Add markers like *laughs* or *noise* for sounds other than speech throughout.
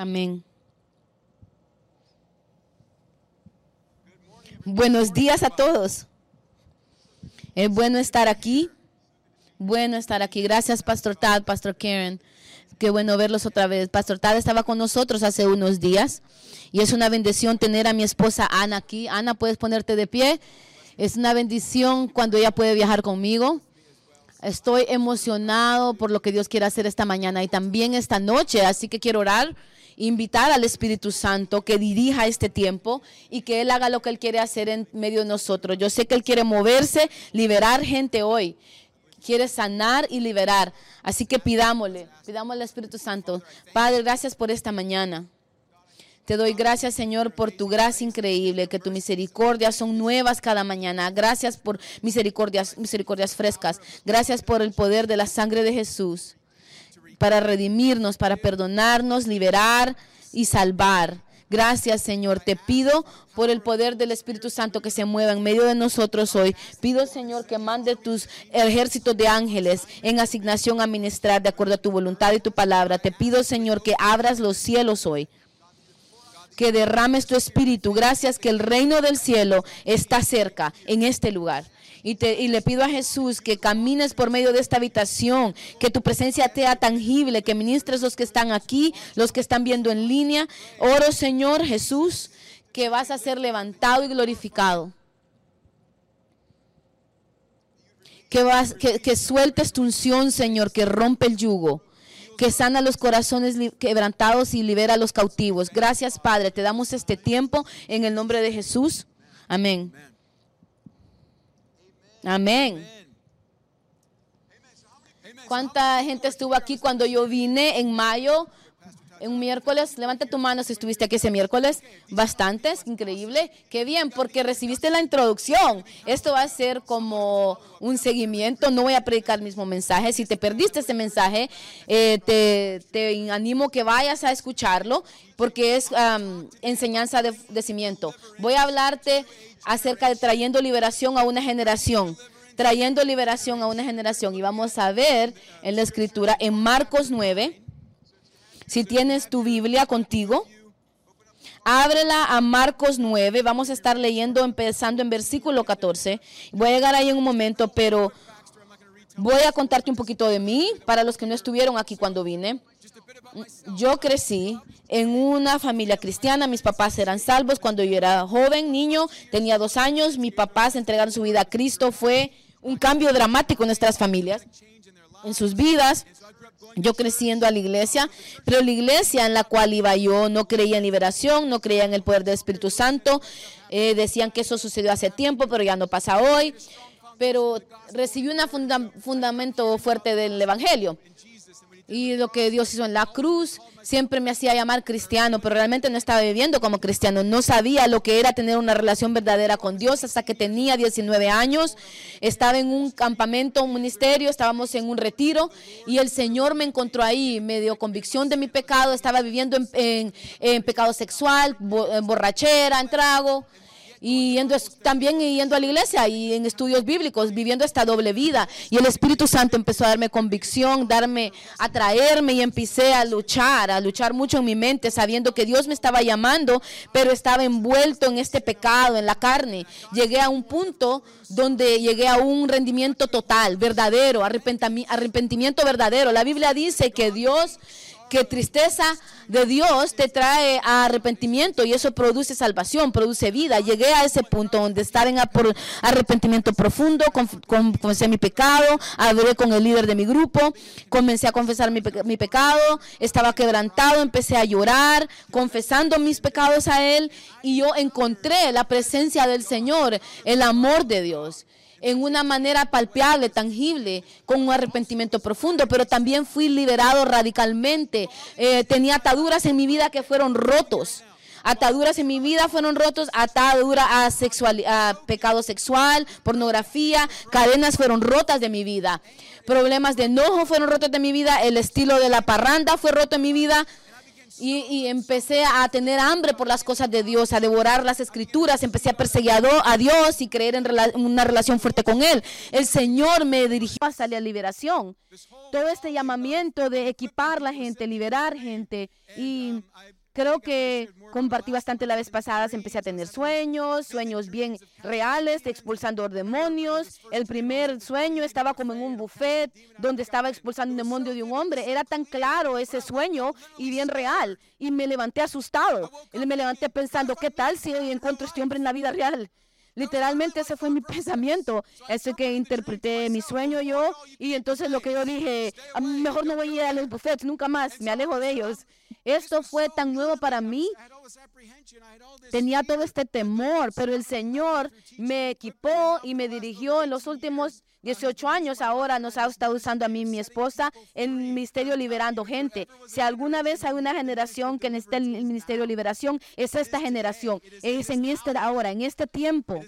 Amén. Buenos días a todos. Es bueno estar aquí. Bueno estar aquí. Gracias, Pastor Tad, Pastor Karen. Qué bueno verlos otra vez. Pastor Tad estaba con nosotros hace unos días y es una bendición tener a mi esposa Ana aquí. Ana, puedes ponerte de pie. Es una bendición cuando ella puede viajar conmigo. Estoy emocionado por lo que Dios quiere hacer esta mañana y también esta noche, así que quiero orar, invitar al Espíritu Santo que dirija este tiempo y que Él haga lo que Él quiere hacer en medio de nosotros. Yo sé que Él quiere moverse, liberar gente hoy, quiere sanar y liberar. Así que pidámosle, pidámosle al Espíritu Santo. Padre, gracias por esta mañana. Te doy gracias, Señor, por tu gracia increíble, que tus misericordias son nuevas cada mañana. Gracias por misericordias, misericordias frescas. Gracias por el poder de la sangre de Jesús para redimirnos, para perdonarnos, liberar y salvar. Gracias, Señor. Te pido por el poder del Espíritu Santo que se mueva en medio de nosotros hoy. Pido, Señor, que mande tus ejércitos de ángeles en asignación a ministrar de acuerdo a tu voluntad y tu palabra. Te pido, Señor, que abras los cielos hoy que derrames tu espíritu. Gracias que el reino del cielo está cerca en este lugar. Y, te, y le pido a Jesús que camines por medio de esta habitación, que tu presencia sea tangible, que ministres los que están aquí, los que están viendo en línea. Oro, Señor Jesús, que vas a ser levantado y glorificado. Que, vas, que, que sueltes tu unción, Señor, que rompe el yugo que sana los corazones quebrantados y libera a los cautivos. Gracias, Padre. Te damos este tiempo en el nombre de Jesús. Amén. Amén. ¿Cuánta gente estuvo aquí cuando yo vine en mayo un miércoles, levanta tu mano si estuviste aquí ese miércoles. Bastantes, increíble. Qué bien, porque recibiste la introducción. Esto va a ser como un seguimiento. No voy a predicar el mismo mensaje. Si te perdiste ese mensaje, eh, te, animo que vayas a escucharlo, porque es enseñanza de, de cimiento. Voy a hablarte acerca de trayendo liberación a una generación trayendo liberación a una generación. Y vamos a ver en la escritura, en Marcos 9, si tienes tu Biblia contigo, ábrela a Marcos 9. Vamos a estar leyendo empezando en versículo 14. Voy a llegar ahí en un momento, pero voy a contarte un poquito de mí para los que no estuvieron aquí cuando vine. Yo crecí en una familia cristiana, mis papás eran salvos cuando yo era joven, niño, tenía dos años, mis papás entregaron su vida a Cristo, fue un cambio dramático en nuestras familias, en sus vidas. Yo creciendo a la iglesia, pero la iglesia en la cual iba yo no creía en liberación, no creía en el poder del Espíritu Santo. Eh, decían que eso sucedió hace tiempo, pero ya no pasa hoy. Pero recibí un fundamento fuerte del Evangelio y lo que Dios hizo en la cruz siempre me hacía llamar cristiano, pero realmente no estaba viviendo como cristiano. No sabía lo que era tener una relación verdadera con Dios hasta que tenía 19 años. Estaba en un campamento, un ministerio, estábamos en un retiro y el Señor me encontró ahí, me dio convicción de mi pecado. Estaba viviendo en, pecado sexual, en borrachera, en trago y yendo, también yendo a la iglesia y en estudios bíblicos, viviendo esta doble vida. Y el Espíritu Santo empezó a darme convicción, darme, atraerme y empecé a luchar, a luchar mucho en mi mente, sabiendo que Dios me estaba llamando, pero estaba envuelto en este pecado, en la carne. Llegué a un punto donde llegué a un rendimiento total, verdadero, arrepentimiento verdadero. La Biblia dice que Dios que tristeza de Dios te trae a arrepentimiento y eso produce salvación, produce vida. Llegué a ese punto donde estar en arrepentimiento profundo, confesé mi pecado, hablé con el líder de mi grupo, comencé a confesar mi, mi pecado, estaba quebrantado, empecé a llorar, confesando mis pecados a Él y yo encontré la presencia del Señor, el amor de Dios en una manera palpable, tangible, con un arrepentimiento profundo, pero también fui liberado radicalmente. Eh, tenía ataduras en mi vida que fueron rotos. Ataduras en mi vida fueron rotos, atadura a, sexual, a pecado sexual, pornografía, cadenas fueron rotas de mi vida. Problemas de enojo fueron rotos de mi vida, el estilo de la parranda fue roto en mi vida, Y, empecé a tener hambre por las cosas de Dios, a devorar las escrituras, empecé a perseguir a Dios y creer en rela- una relación fuerte con Él. El Señor me dirigió hacia la liberación. Todo este llamamiento de equipar la gente, liberar gente. Y creo que compartí bastante la vez pasada. Empecé a tener sueños, sueños bien reales, expulsando demonios. El primer sueño estaba como en un buffet donde estaba expulsando un demonio de un hombre. Era tan claro ese sueño y bien real. Y me levanté asustado. Y me levanté pensando, ¿qué tal si encuentro a este hombre en la vida real? Literalmente ese fue mi *laughs* pensamiento. Eso que interpreté mi sueño yo y entonces lo que yo dije, "A mí mejor no voy a ir a los buffets nunca más, me alejo de ellos. Esto fue tan nuevo para mí. Tenía todo este temor, pero el Señor me equipó y me dirigió en los últimos 18 años. Ahora nos ha estado usando a mí mi esposa el ministerio liberando gente. Si alguna vez hay una generación que necesita el ministerio de liberación, es esta generación. Es en este ahora, en este tiempo.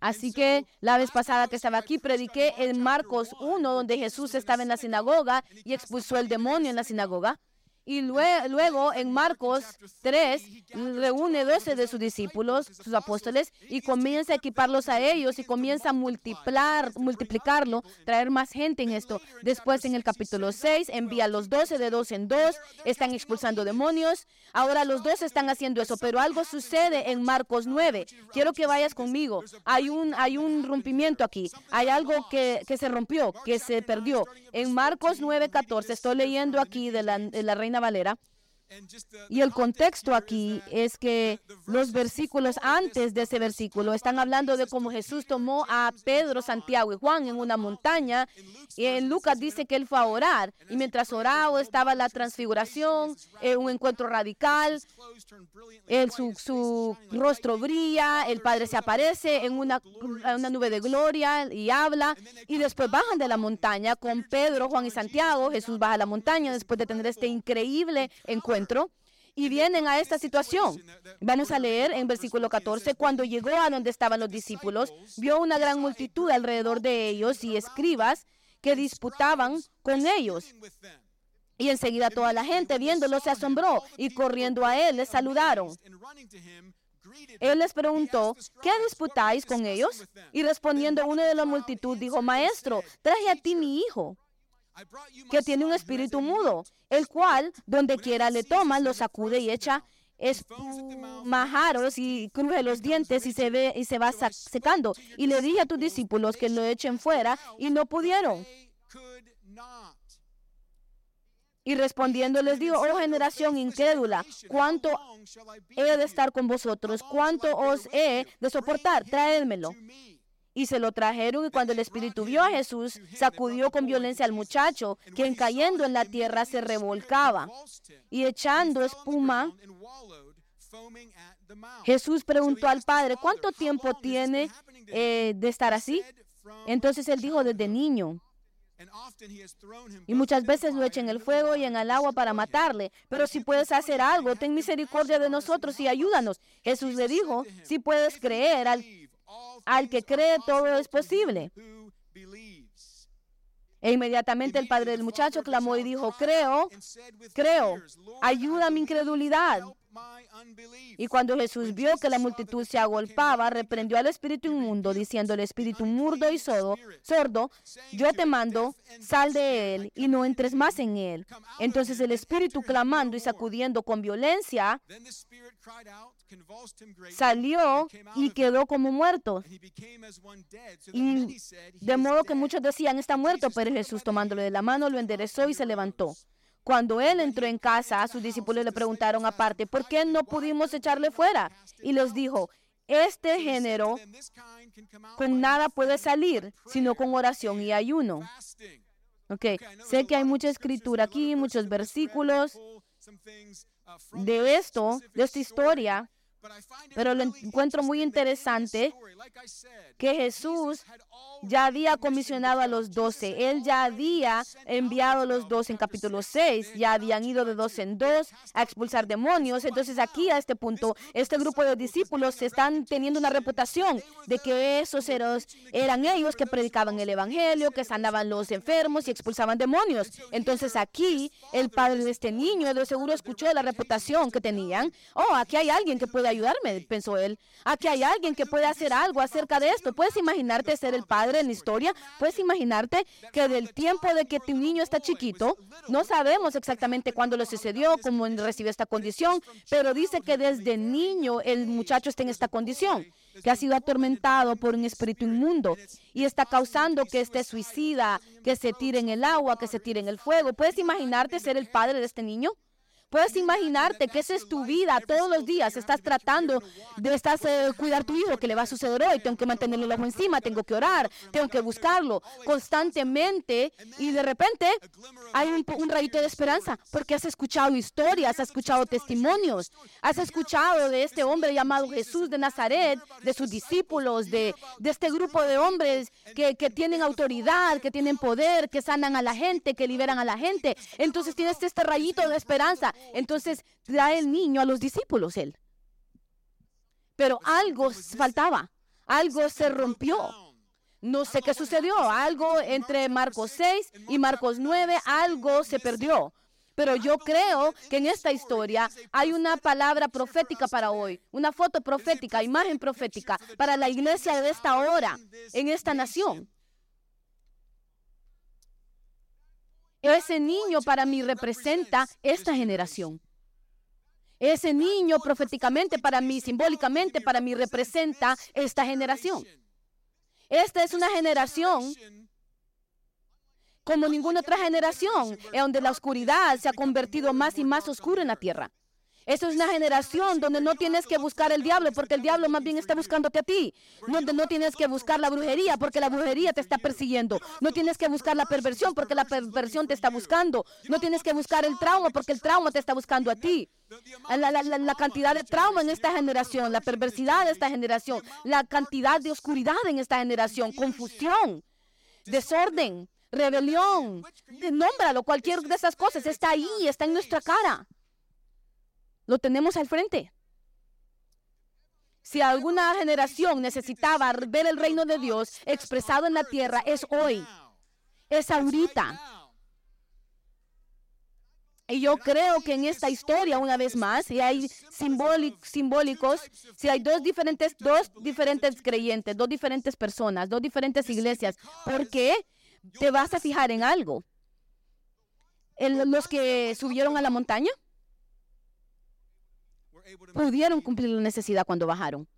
Así que la vez pasada que estaba aquí, prediqué en Marcos 1, donde Jesús estaba en la sinagoga y expulsó el demonio en la sinagoga. Y lue- luego en Marcos 3 reúne 12 de sus discípulos, sus apóstoles, y comienza a equiparlos a ellos y comienza a multiplicar, multiplicarlo, traer más gente en esto. Después en el capítulo 6 envía a los 12 de dos en dos, están expulsando demonios. Ahora los 12 están haciendo eso, pero algo sucede en Marcos 9. Quiero que vayas conmigo. Hay un, hay un rompimiento aquí. Hay algo que, que se rompió, que se perdió. En Marcos 9, 14, estoy leyendo aquí de la, de la Reina Valera. Y el contexto aquí es que los versículos antes de ese versículo están hablando de cómo Jesús tomó a Pedro, Santiago y Juan en una montaña. Y en Lucas dice que él fue a orar. Y mientras oraba estaba la transfiguración, eh, un encuentro radical. Él, su, su rostro brilla, el Padre se aparece en una, una nube de gloria y habla. Y después bajan de la montaña con Pedro, Juan y Santiago. Jesús baja a la montaña después de tener este increíble encuentro y vienen a esta situación. Vamos a leer en versículo 14, cuando llegó a donde estaban los discípulos, vio una gran multitud alrededor de ellos y escribas que disputaban con ellos. Y enseguida toda la gente viéndolo se asombró y corriendo a él les saludaron. Él les preguntó, ¿qué disputáis con ellos? Y respondiendo uno de la multitud dijo, Maestro, traje a ti mi hijo, que tiene un espíritu mudo, el cual, donde quiera le toma, lo sacude y echa espumajaros y cruje los dientes y se ve y se va secando. Y le dije a tus discípulos que lo echen fuera y no pudieron. Y respondiendo les dijo, oh generación incrédula, ¿cuánto he de estar con vosotros? ¿Cuánto os he de soportar? Traédmelo. Y se lo trajeron y cuando el espíritu vio a Jesús, sacudió con violencia al muchacho, quien cayendo en la tierra se revolcaba y echando espuma. Jesús preguntó al padre, ¿cuánto tiempo tiene eh, de estar así? Entonces él dijo, desde niño. Y muchas veces lo echa en el fuego y en el agua para matarle. Pero si puedes hacer algo, ten misericordia de nosotros y ayúdanos. Jesús le dijo, si puedes creer, al, al que cree todo es posible. E inmediatamente el padre del muchacho clamó y dijo, creo, creo, ayuda a mi incredulidad. Y cuando Jesús vio que la multitud se agolpaba, reprendió al espíritu inmundo, diciendo al espíritu murdo y sordo, sordo, yo te mando, sal de él y no entres más en él. Entonces el espíritu clamando y sacudiendo con violencia, salió y quedó como muerto. Y de modo que muchos decían, está muerto, pero Jesús tomándolo de la mano lo enderezó y se levantó. Cuando él entró en casa, sus discípulos le preguntaron aparte, ¿por qué no pudimos echarle fuera? Y les dijo, este género con nada puede salir, sino con oración y ayuno. Ok, sé que hay mucha escritura aquí, muchos versículos de esto, de esta historia, Pero lo encuentro muy interesante que Jesús ya había comisionado a los doce. Él ya había enviado a los doce en capítulo 6. Ya habían ido de dos en dos a expulsar demonios. Entonces aquí a este punto, este grupo de discípulos están teniendo una reputación de que esos eran ellos que predicaban el Evangelio, que sanaban los enfermos y expulsaban demonios. Entonces aquí el padre de este niño de seguro escuchó la reputación que tenían. Oh, aquí hay alguien que puede ayudarme, pensó él. Aquí hay alguien que puede hacer algo acerca de esto. ¿Puedes imaginarte ser el padre en la historia? ¿Puedes imaginarte que del tiempo de que tu niño está chiquito, no sabemos exactamente cuándo lo sucedió, cómo recibió esta condición, pero dice que desde niño el muchacho está en esta condición, que ha sido atormentado por un espíritu inmundo y está causando que esté suicida, que se tire en el agua, que se tire en el fuego. ¿Puedes imaginarte ser el padre de este niño? Puedes imaginarte que esa es tu vida todos los días. Estás tratando de estás, eh, cuidar tu hijo, que le va a suceder hoy. Tengo que mantenerle el ojo encima, tengo que orar, tengo que buscarlo constantemente. Y de repente hay un, un rayito de esperanza porque has escuchado historias, has escuchado testimonios, has escuchado de este hombre llamado Jesús de Nazaret, de sus discípulos, de, de este grupo de hombres que, que tienen autoridad, que tienen poder, que sanan a la gente, que liberan a la gente. Entonces tienes este rayito de esperanza entonces trae el niño a los discípulos él. Pero algo faltaba, algo se rompió. No sé qué sucedió, algo entre Marcos 6 y Marcos 9, algo se perdió. Pero yo creo que en esta historia hay una palabra profética para hoy, una foto profética, imagen profética para la iglesia de esta hora, en esta nación. Ese niño para mí representa esta generación. Ese niño proféticamente para mí, simbólicamente para mí, representa esta generación. Esta es una generación como ninguna otra generación, en donde la oscuridad se ha convertido más y más oscura en la tierra. Esa es una generación donde no tienes que buscar el diablo porque el diablo más bien está buscándote a ti. Donde no tienes que buscar la brujería porque la brujería te está persiguiendo. No tienes que buscar la perversión porque la perversión te está buscando. No tienes que buscar el trauma porque el trauma te está buscando a ti. La, la, cantidad de trauma en esta generación, la perversidad de esta generación, la cantidad de oscuridad en esta generación, confusión, desorden, rebelión, nómbralo, cualquier de esas cosas está ahí, está en nuestra cara. Lo tenemos al frente. Si alguna generación necesitaba ver el reino de Dios expresado en la tierra, es hoy. Es ahorita. Y yo creo que en esta historia, una vez más, si hay simbólicos, si hay dos diferentes, dos diferentes creyentes, dos diferentes personas, dos diferentes iglesias, ¿por qué te vas a fijar en algo? los que subieron a la montaña pudieron cumplir la necesidad cuando bajaron.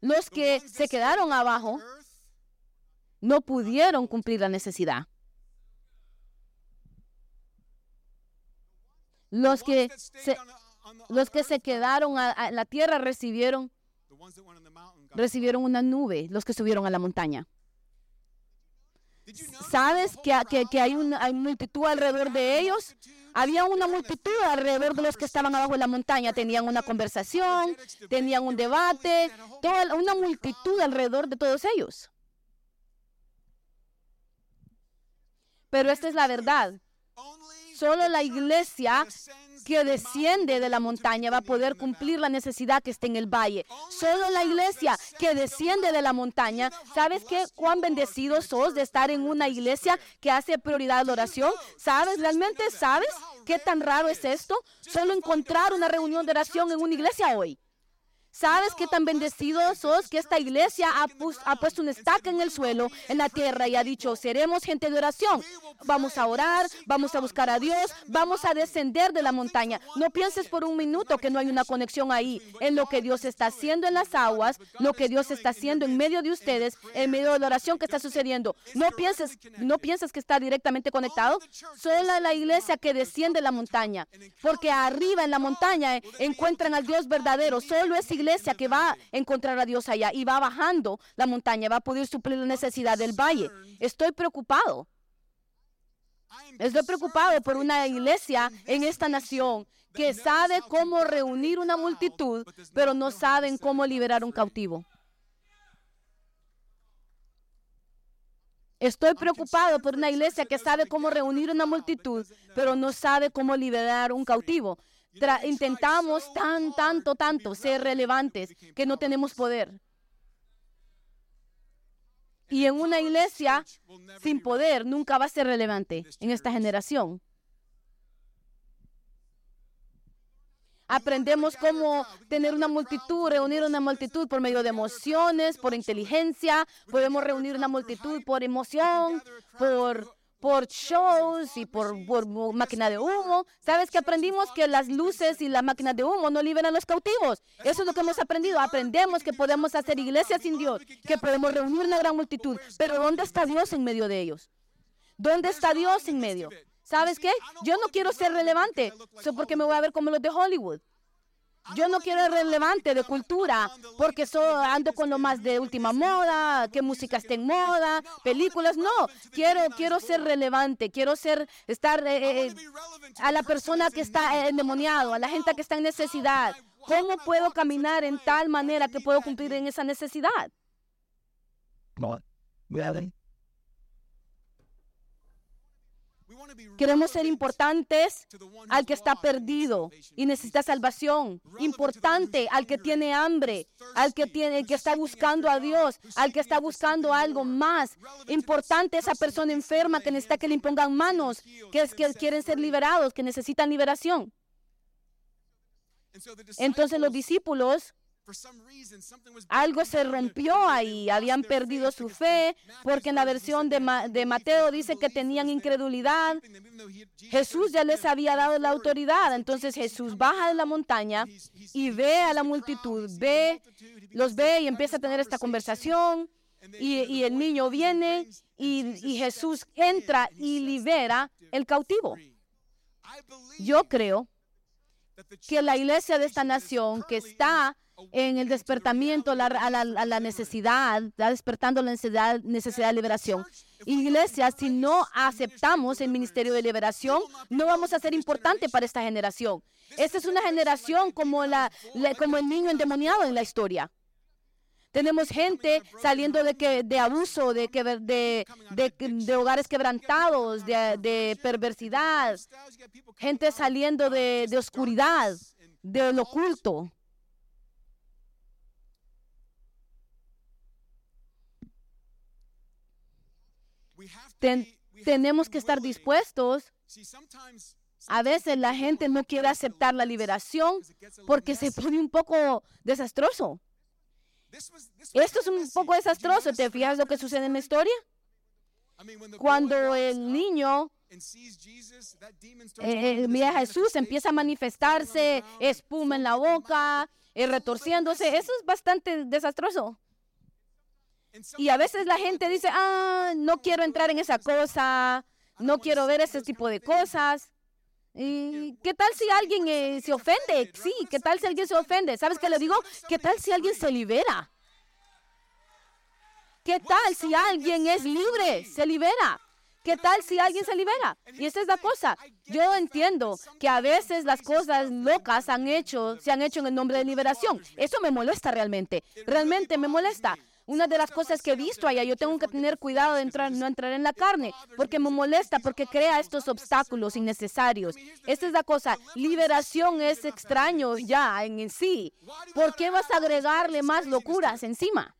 Los que se quedaron abajo no pudieron cumplir la necesidad. Los que se, los que se quedaron a, la tierra recibieron, recibieron una nube, los que subieron a la montaña. ¿Sabes que, que, hay, una, hay multitud alrededor de ellos? Había una multitud alrededor de los que estaban abajo de la montaña. Tenían una conversación, tenían un debate, toda una multitud alrededor de todos ellos. Pero esta es la verdad. Solo la iglesia que desciende de la montaña va a poder cumplir la necesidad que está en el valle. Solo la iglesia que desciende de la montaña, ¿sabes qué? Cuán bendecidos sos de estar en una iglesia que hace prioridad a la oración. ¿Sabes? ¿Realmente sabes qué tan raro es esto? Solo encontrar una reunión de oración en una iglesia hoy. ¿Sabes qué tan bendecidos sos que esta iglesia ha, ha, puesto un estaca en el suelo, en la tierra, y ha dicho, seremos gente de oración? Vamos a orar, vamos a buscar a Dios, vamos a descender de la montaña. No pienses por un minuto que no hay una conexión ahí en lo que Dios está haciendo en las aguas, lo que Dios está haciendo en medio de ustedes, en medio de la oración que está sucediendo. No pienses, no pienses que está directamente conectado. Solo la iglesia que desciende la montaña, porque arriba en la montaña encuentran al Dios verdadero. Solo es iglesia que va a encontrar a Dios allá y va bajando la montaña, va a poder suplir la necesidad del valle. Estoy preocupado. Estoy preocupado por una iglesia en esta nación que sabe cómo reunir una multitud, pero no saben cómo liberar un cautivo. Estoy preocupado por una iglesia que sabe cómo reunir una multitud, pero no sabe cómo liberar un cautivo. Intentamos tan, tanto, tanto ser relevantes que no tenemos poder. Y en una iglesia sin poder nunca va a ser relevante en esta generación. Aprendemos cómo tener una multitud, reunir una multitud por medio de emociones, por inteligencia. Podemos reunir una multitud por emoción, por, por shows y por, por máquina de humo. ¿Sabes que aprendimos que las luces y la máquina de humo no liberan a los cautivos? Eso es lo que hemos aprendido. Aprendemos que podemos hacer iglesias sin Dios, que podemos reunir una gran multitud. Pero ¿dónde está Dios en medio de ellos? ¿Dónde está Dios en medio? ¿Sabes qué? Yo no quiero ser relevante, eso porque me voy a ver como los de Hollywood. Yo no quiero relevante de cultura porque ando con lo más de última moda, que música esté en moda, películas. No, quiero, quiero ser relevante, quiero ser, estar eh, eh, a la persona que está endemoniado, a la gente que está en necesidad. ¿Cómo puedo caminar en tal manera que puedo cumplir en esa necesidad? Queremos ser importantes al que está perdido y necesita salvación. Importante al que tiene hambre, al que tiene que está buscando a Dios, al que está buscando algo más. Importante esa persona enferma que necesita que le impongan manos, que es que quieren ser liberados, que necesitan liberación. Entonces los discípulos algo se rompió ahí, habían perdido su fe, porque en la versión de, de, Mateo dice que tenían incredulidad. Jesús ya les había dado la autoridad, entonces Jesús baja de la montaña y ve a la multitud, ve, los ve y empieza a tener esta conversación. Y, el niño viene y Jesús entra y libera el cautivo. Yo creo que la iglesia de esta nación que está en el despertamiento a la, necesidad, despertando la necesidad, necesidad de liberación. Iglesia, si no aceptamos el ministerio de liberación, no vamos a ser importante para esta generación. Esta es una generación como, el niño endemoniado en la historia. Tenemos gente saliendo de, abuso, de, hogares quebrantados, de, perversidad. Gente saliendo de, de oscuridad, de oculto. Tenemos que estar dispuestos. A veces la gente no quiere aceptar la liberación porque se pone un poco desastroso. Esto es un poco desastroso. ¿Te fijas lo que sucede en la historia? Cuando el niño eh, mira a Jesús, empieza a manifestarse, espuma en la boca, eh, retorciéndose. Eso es bastante desastroso. Y a veces la gente dice, ah, no quiero entrar en esa cosa, no quiero ver ese tipo de cosas. ¿Y qué tal si alguien eh, se ofende? Sí, ¿qué tal si alguien se ofende? ¿Sabes qué le digo? ¿Qué tal si alguien se libera? ¿Qué tal si alguien es libre? Se libera. ¿Qué tal si alguien se libera? Y esa es la cosa. Yo entiendo que a veces las cosas locas han hecho, se han hecho en el nombre de liberación. Eso me molesta realmente. Realmente me molesta. Una de las cosas que he visto allá, yo tengo que tener cuidado de entrar, no entrar en la carne, porque me molesta, porque crea estos obstáculos innecesarios. Esta es la cosa, liberación es extraño ya en, sí. ¿Por qué vas a agregarle más locuras encima?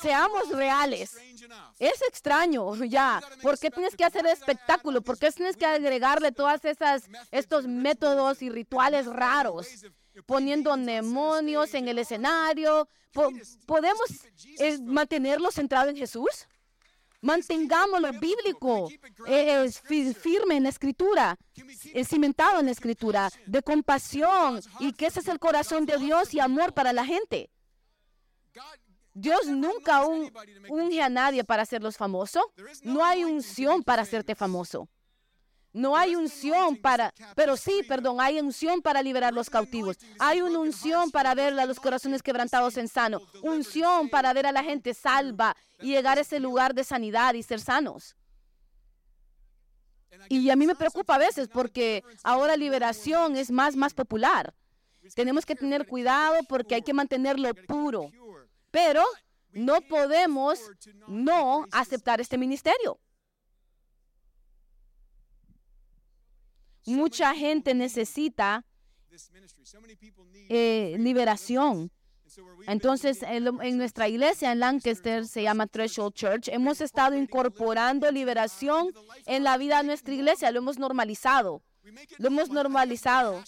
seamos reales. Es extraño ya. ¿Por qué tienes que hacer espectáculo? ¿Por qué tienes que agregarle todas esas estos métodos y rituales raros? Poniendo demonios en el escenario. ¿Podemos eh, mantenerlo centrado en Jesús? Mantengámoslo bíblico, eh, firme en la escritura, cimentado en la escritura, de compasión y que ese es el corazón de Dios y amor para la gente. Dios nunca unge a nadie para hacerlos famosos. No hay unción para hacerte famoso. No hay unción para, pero sí, perdón, hay unción para liberar los cautivos. Hay una unción para ver a los corazones quebrantados en sano. Unción para ver a la gente salva y llegar a ese lugar de sanidad y ser sanos. Y a mí me preocupa a veces porque ahora liberación es más, más popular. Tenemos que tener cuidado porque hay que mantenerlo puro. Pero no podemos no aceptar este ministerio. Mucha gente necesita eh, liberación. Entonces, en, nuestra iglesia en Lancaster se llama Threshold Church. Hemos estado incorporando liberación en la vida de nuestra iglesia. Lo hemos normalizado. Lo hemos normalizado.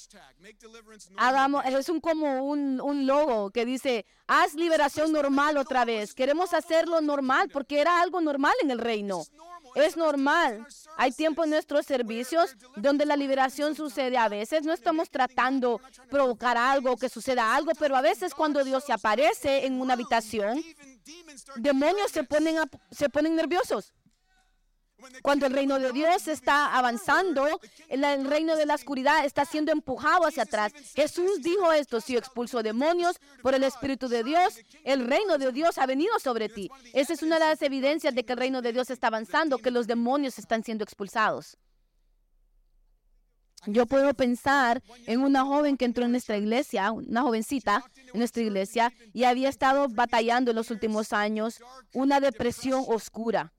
Hagamos, es un, como un, un logo que dice, haz liberación normal otra vez. Queremos hacerlo normal porque era algo normal en el reino. Es normal. Hay tiempo en nuestros servicios donde la liberación sucede. A veces no estamos tratando provocar algo, que suceda algo, pero a veces cuando Dios se aparece en una habitación, demonios se ponen, se ponen nerviosos. Cuando el reino de Dios está avanzando, el reino de la oscuridad está siendo empujado hacia atrás. Jesús dijo esto, si expulso demonios por el Espíritu de Dios, el reino de Dios ha venido sobre ti. Esa es una de las evidencias de que el reino de Dios está avanzando, que los demonios están siendo expulsados. Yo puedo pensar en una joven que entró en nuestra iglesia, una jovencita en nuestra iglesia, y había estado batallando en los últimos años una depresión oscura.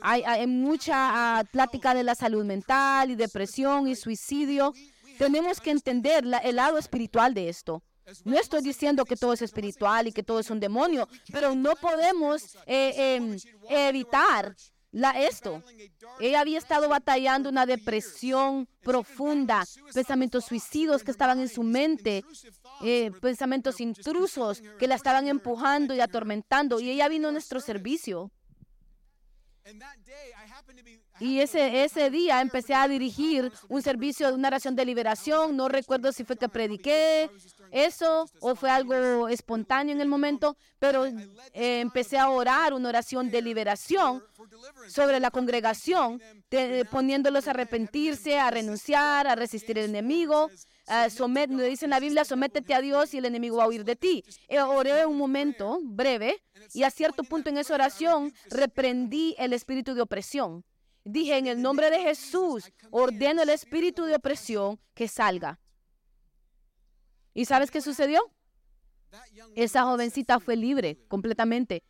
Hay, mucha ah, plática de la salud mental y depresión y suicidio. Tenemos que entender el lado espiritual de esto. No estoy diciendo que todo es espiritual y que todo es un demonio, pero no podemos eh, em, evitar la, esto. Ella había estado batallando una depresión profunda, pensamientos suicidios que estaban en su mente, eh, pensamientos intrusos que la estaban empujando y atormentando. Y ella vino a nuestro servicio. Y ese, ese día empecé a dirigir un servicio de una oración de liberación. No recuerdo si fue que prediqué eso o fue algo espontáneo en el momento, pero eh, empecé a orar una oración de liberación sobre la congregación, poniéndolos a arrepentirse, a renunciar, a resistir al enemigo. Uh, somet, dice en la Biblia, sométete a Dios y el enemigo va a huir de ti. Eh, oré un momento breve y a cierto punto en esa oración reprendí el espíritu de opresión. Dije, en el nombre de Jesús, ordeno el espíritu de opresión que salga. ¿Y sabes qué sucedió? Esa jovencita fue libre completamente.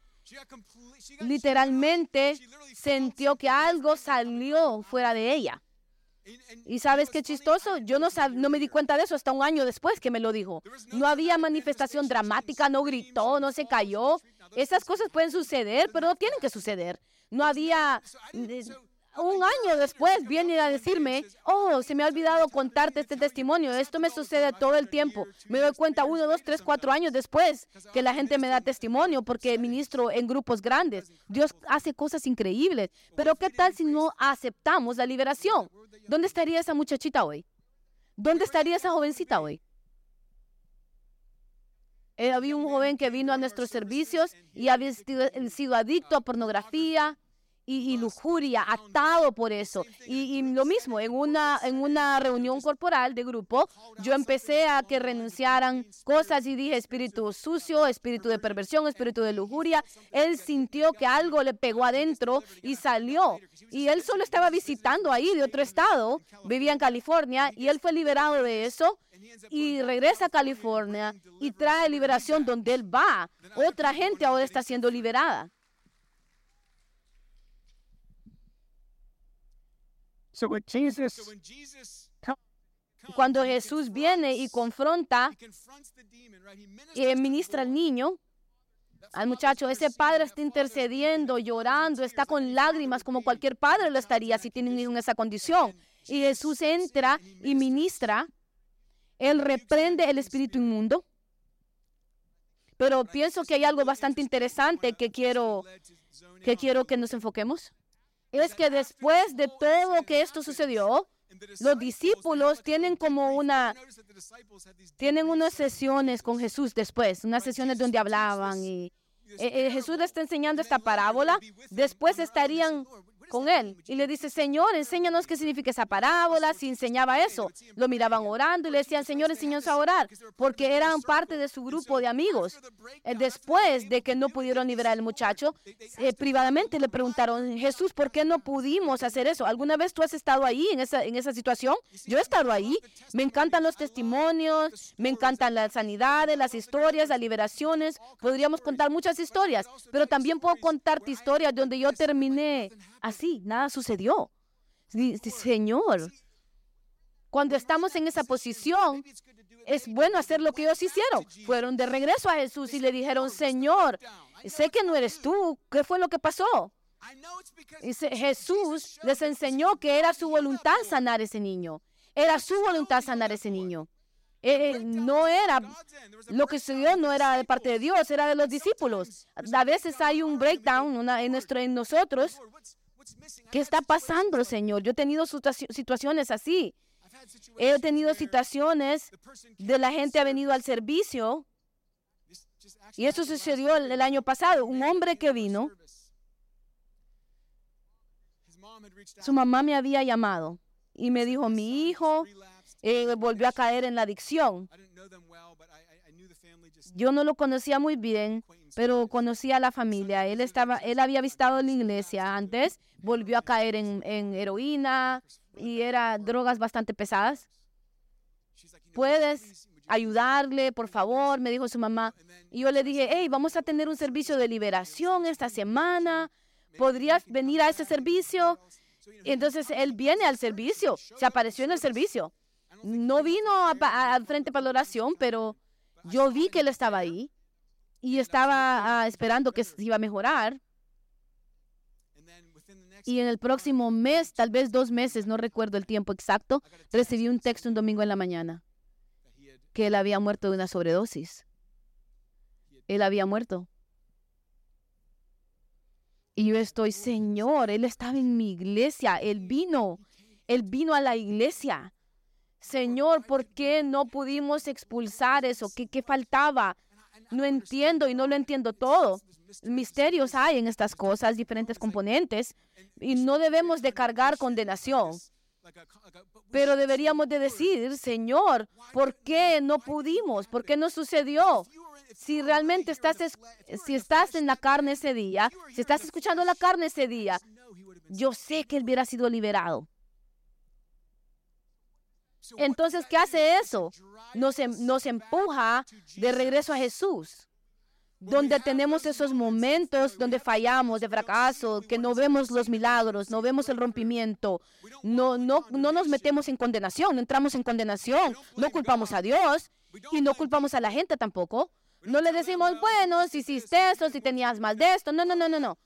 Literalmente sintió que algo salió fuera de ella. ¿Y sabes qué chistoso? Yo no, no me di cuenta de eso hasta un año después que me lo dijo. No había manifestación dramática, no gritó, no se cayó. Esas cosas pueden suceder, pero no tienen que suceder. No había... Un año después viene a decirme, oh, se me ha olvidado contarte este testimonio. Esto me sucede todo el tiempo. Me doy cuenta uno, dos, tres, cuatro años después que la gente me da testimonio porque ministro en grupos grandes. Dios hace cosas increíbles. Pero ¿qué tal si no aceptamos la liberación? ¿Dónde estaría esa muchachita hoy? ¿Dónde estaría esa jovencita hoy? Eh, había un joven que vino a nuestros servicios y había sido adicto a pornografía, y, lujuria, atado por eso. Y, lo mismo, en una, en una reunión corporal de grupo, yo empecé a que renunciaran cosas y dije espíritu sucio, espíritu de perversión, espíritu de lujuria. Él sintió que algo le pegó adentro y salió. Y él solo estaba visitando ahí de otro estado, vivía en California y él fue liberado de eso y regresa a California y trae liberación donde él va. Otra gente ahora está siendo liberada. Cuando Jesús viene y confronta y ministra al niño, al muchacho, ese padre está intercediendo, llorando, está con lágrimas como cualquier padre lo estaría si tiene un hijo en esa condición. Y Jesús entra y ministra, él reprende el espíritu inmundo. Pero pienso que hay algo bastante interesante que quiero que quiero que nos enfoquemos es que después de todo que esto sucedió, los discípulos tienen como una, tienen unas sesiones con Jesús después, unas sesiones donde hablaban y eh, eh, Jesús le está enseñando esta parábola. Después estarían con él. y le dice, Señor, enséñanos qué significa esa parábola, si enseñaba eso. Lo miraban orando y le decían, Señor, enséñanos a orar, porque eran parte de su grupo de amigos. Eh, después de que no pudieron liberar al muchacho, eh, privadamente le preguntaron, Jesús, ¿por qué no pudimos hacer eso? ¿Alguna vez tú has estado ahí en esa, en esa situación? Yo he estado ahí. Me encantan los testimonios, me encantan las sanidades, las historias, las liberaciones. Podríamos contar muchas historias, pero también puedo contarte historias donde yo terminé así, nada sucedió. Señor, cuando estamos en esa posición, es bueno hacer lo que ellos hicieron. Fueron de regreso a Jesús y le dijeron, Señor, sé que no eres tú. ¿Qué fue lo que pasó? Jesús les enseñó que era su voluntad sanar ese niño. Era su voluntad sanar ese niño. Eh, no era, lo que sucedió no era de parte de Dios, era de los discípulos. A veces hay un breakdown en nosotros. ¿Qué está pasando, Señor? Yo he tenido situaciones así. He tenido situaciones de la gente ha venido al servicio. Y eso sucedió el año pasado. Un hombre que vino, su mamá me había llamado y me dijo, mi hijo eh, volvió a caer en la adicción. Yo no lo conocía muy bien, pero conocía a la familia. Él, estaba, él había visitado la iglesia antes, volvió a caer en, heroína y era drogas bastante pesadas. ¿Puedes ayudarle, por favor? Me dijo su mamá. Y yo le dije, hey, vamos a tener un servicio de liberación esta semana. ¿Podrías venir a ese servicio? entonces él viene al servicio, se apareció en el servicio. No vino al frente para la oración, pero yo vi que él estaba ahí y estaba ah, esperando que se iba a mejorar. Y en el próximo mes, tal vez dos meses, no recuerdo el tiempo exacto, recibí un texto un domingo en la mañana que él había muerto de una sobredosis. Él había muerto. Y yo estoy, Señor, Él estaba en mi iglesia, Él vino, Él vino a la iglesia. Señor, ¿por qué no pudimos expulsar eso? ¿Qué, qué faltaba? No entiendo y no lo entiendo todo. Misterios hay en estas cosas, diferentes componentes, y no debemos de cargar condenación. Pero deberíamos de decir, Señor, ¿por qué no pudimos? ¿Por qué no sucedió? Si realmente estás, si estás en la carne ese día, si estás escuchando la carne ese día, yo sé que él hubiera sido liberado. Entonces, ¿qué hace eso? Nos, em, nos empuja de regreso a Jesús donde tenemos esos momentos donde fallamos de fracaso, que no vemos los milagros, no vemos el rompimiento, no, no, no nos metemos en condenación, no entramos en condenación, no culpamos a Dios y no culpamos a la gente tampoco. No le decimos, bueno, si hiciste esto, si tenías mal de esto, no, no, no, no, no.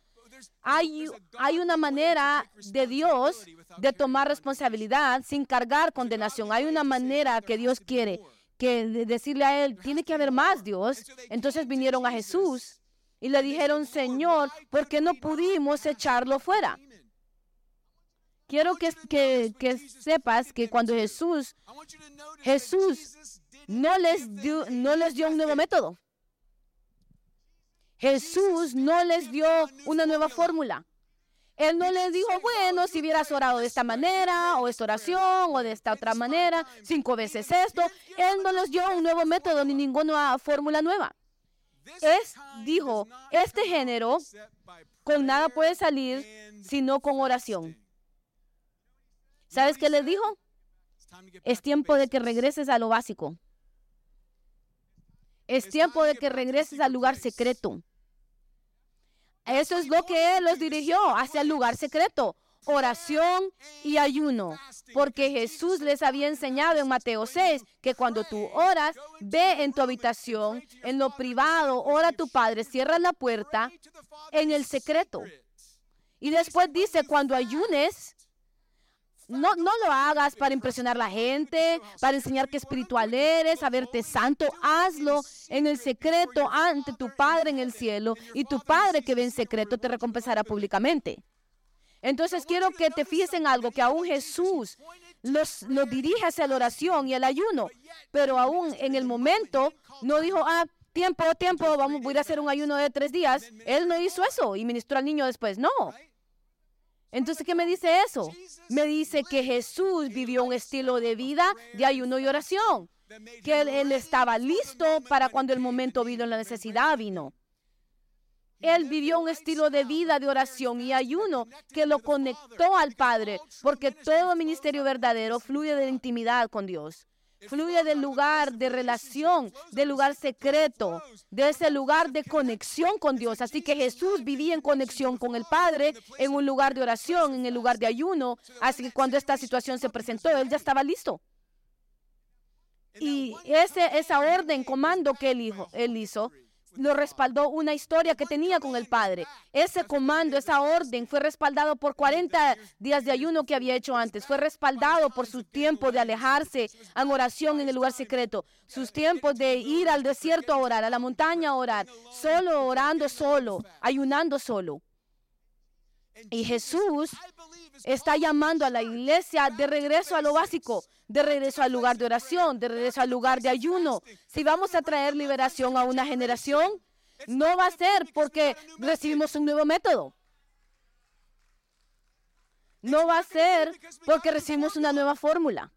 Hay, hay una manera de Dios de tomar responsabilidad sin cargar condenación. Hay una manera que Dios quiere que decirle a él, tiene que haber más Dios. Entonces vinieron a Jesús y le dijeron, Señor, ¿por qué no pudimos echarlo fuera? Quiero que, que, que sepas que cuando Jesús, Jesús no les, dio, no les dio un nuevo método. Jesús no les dio una nueva fórmula. Él no les dijo, bueno, si hubieras orado de esta manera, o esta oración, o de esta otra manera, cinco veces esto. Él no les dio un nuevo método ni ninguna fórmula nueva. Es, dijo, este género con nada puede salir sino con oración. ¿Sabes qué les dijo? Es tiempo de que regreses a lo básico. Es tiempo de que regreses al lugar secreto. Eso es lo que los dirigió hacia el lugar secreto, oración y ayuno. Porque Jesús les había enseñado en Mateo 6 que cuando tú oras, ve en tu habitación, en lo privado, ora a tu Padre, cierra la puerta en el secreto. Y después dice, cuando ayunes, no, no lo hagas para impresionar a la gente, para enseñar que espiritual eres, a verte santo. Hazlo en el secreto ante tu Padre en el cielo y tu Padre que ve en secreto te recompensará públicamente. Entonces quiero que te fijes en algo, que aún Jesús los, los dirige hacia la oración y el ayuno, pero aún en el momento no dijo, ah, tiempo, tiempo, vamos, voy a hacer un ayuno de tres días. Él no hizo eso y ministró al niño después. No, Entonces, ¿qué me dice eso? Me dice que Jesús vivió un estilo de vida de ayuno y oración, que él, estaba listo para cuando el momento vino, la necesidad vino. Él vivió un estilo de vida de oración y ayuno que lo conectó al Padre, porque todo ministerio verdadero fluye de la intimidad con Dios. Fluye del lugar de relación, del lugar secreto, de ese lugar de conexión con Dios. Así que Jesús vivía en conexión con el Padre, en un lugar de oración, en el lugar de ayuno. Así que cuando esta situación se presentó, él ya estaba listo. Y ese, esa orden, comando que él, hizo, él hizo, lo respaldó una historia que tenía con el Padre. Ese comando, esa orden fue respaldado por 40 días de ayuno que había hecho antes. Fue respaldado por su tiempo de alejarse en oración en el lugar secreto. Sus tiempos de ir al desierto a orar, a la montaña a orar. Solo orando solo, ayunando solo. Y Jesús está llamando a la iglesia de regreso a lo básico, de regreso al lugar de oración, de regreso al lugar de ayuno. Si vamos a traer liberación a una generación, no va a ser porque recibimos un nuevo método. No va a ser porque recibimos una nueva fórmula.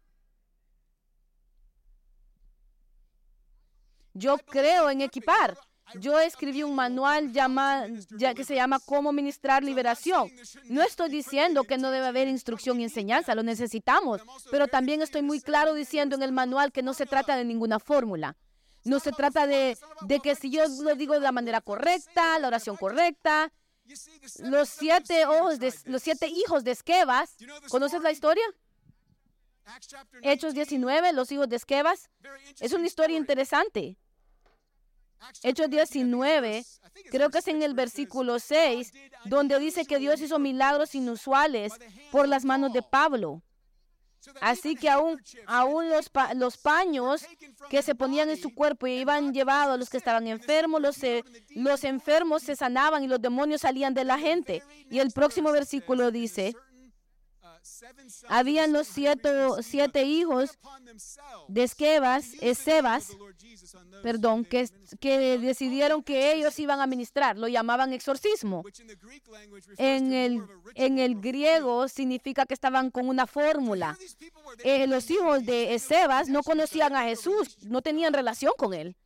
Yo creo en equipar. Yo escribí un manual ya que se llama Cómo ministrar liberación. No estoy diciendo que no debe haber instrucción y enseñanza, lo necesitamos, pero también estoy muy claro diciendo en el manual que no se trata de ninguna fórmula. No se trata de, de que si yo lo digo de la manera correcta, la oración correcta. Los siete, ojos de, los siete hijos de Esquebas, ¿conoces la historia? Hechos 19, los hijos de Esquebas. Es una historia interesante. Hechos 19, creo que es en el versículo 6, donde dice que Dios hizo milagros inusuales por las manos de Pablo. Así que aún, aún los, los paños que se ponían en su cuerpo y iban llevados a los que estaban enfermos, los, los enfermos se sanaban y los demonios salían de la gente. Y el próximo versículo dice, habían los siete, siete hijos de Esquebas, Esebas, perdón, que, que decidieron que ellos iban a ministrar. Lo llamaban exorcismo. En el, en el griego significa que estaban con una fórmula. Eh, los hijos de Esebas no conocían a Jesús, no tenían relación con él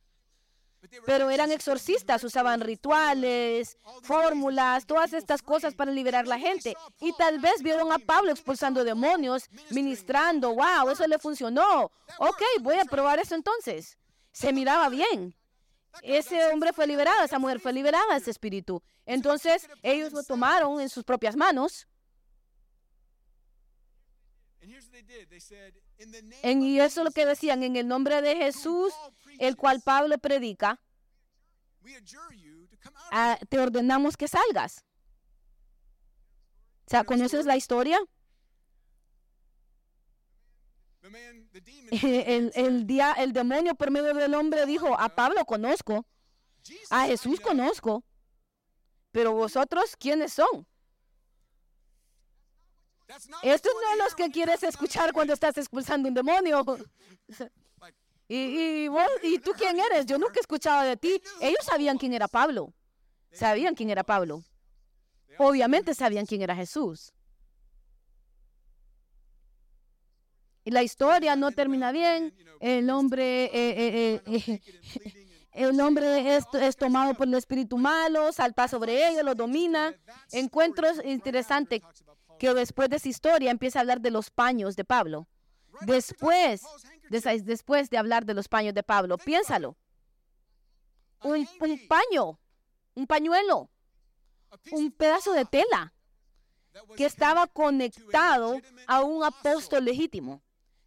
pero eran exorcistas, usaban rituales, fórmulas, todas estas cosas para liberar a la gente. Y tal vez vieron a Pablo expulsando demonios, ministrando, wow, eso le funcionó. Ok, voy a probar eso entonces. Se miraba bien. Ese hombre fue liberado, esa mujer fue liberada, ese espíritu. Entonces ellos lo tomaron en sus propias manos. y eso es lo que decían, en el nombre de Jesús, el cual Pablo predica, ah, te ordenamos que salgas. O sea, ¿conoces la historia? El, el, día, el demonio por medio del hombre dijo, a Pablo conozco, a Jesús conozco, pero vosotros, ¿quiénes son? Estos no son los que quieres escuchar cuando estás expulsando un demonio. *laughs* ¿Y, y, tú quién eres? Yo nunca he escuchado de ti. Ellos sabían quién era Pablo. Sabían quién era Pablo. Obviamente sabían quién era Jesús. Y la historia no termina bien. El hombre, eh, eh, eh, *laughs* el hombre es, tomado por el espíritu malo, salta sobre ellos, lo domina. Encuentros interesantes que después de esa historia empieza a hablar de los paños de Pablo. Después, después de hablar de los paños de Pablo, piénsalo. Un, un paño, un pañuelo, un pedazo de tela que estaba conectado a un apóstol legítimo.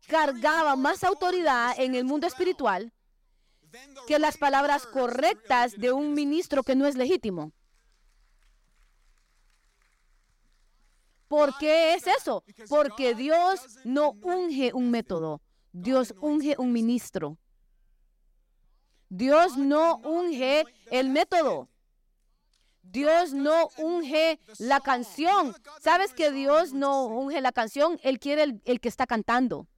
Cargaba más autoridad en el mundo espiritual que las palabras correctas de un ministro que no es legítimo. ¿Por qué es eso? Porque Dios no unge un método, Dios unge un ministro. Dios no unge el método. Dios no unge la canción. ¿Sabes que Dios no unge la canción? Él quiere el, que está cantando.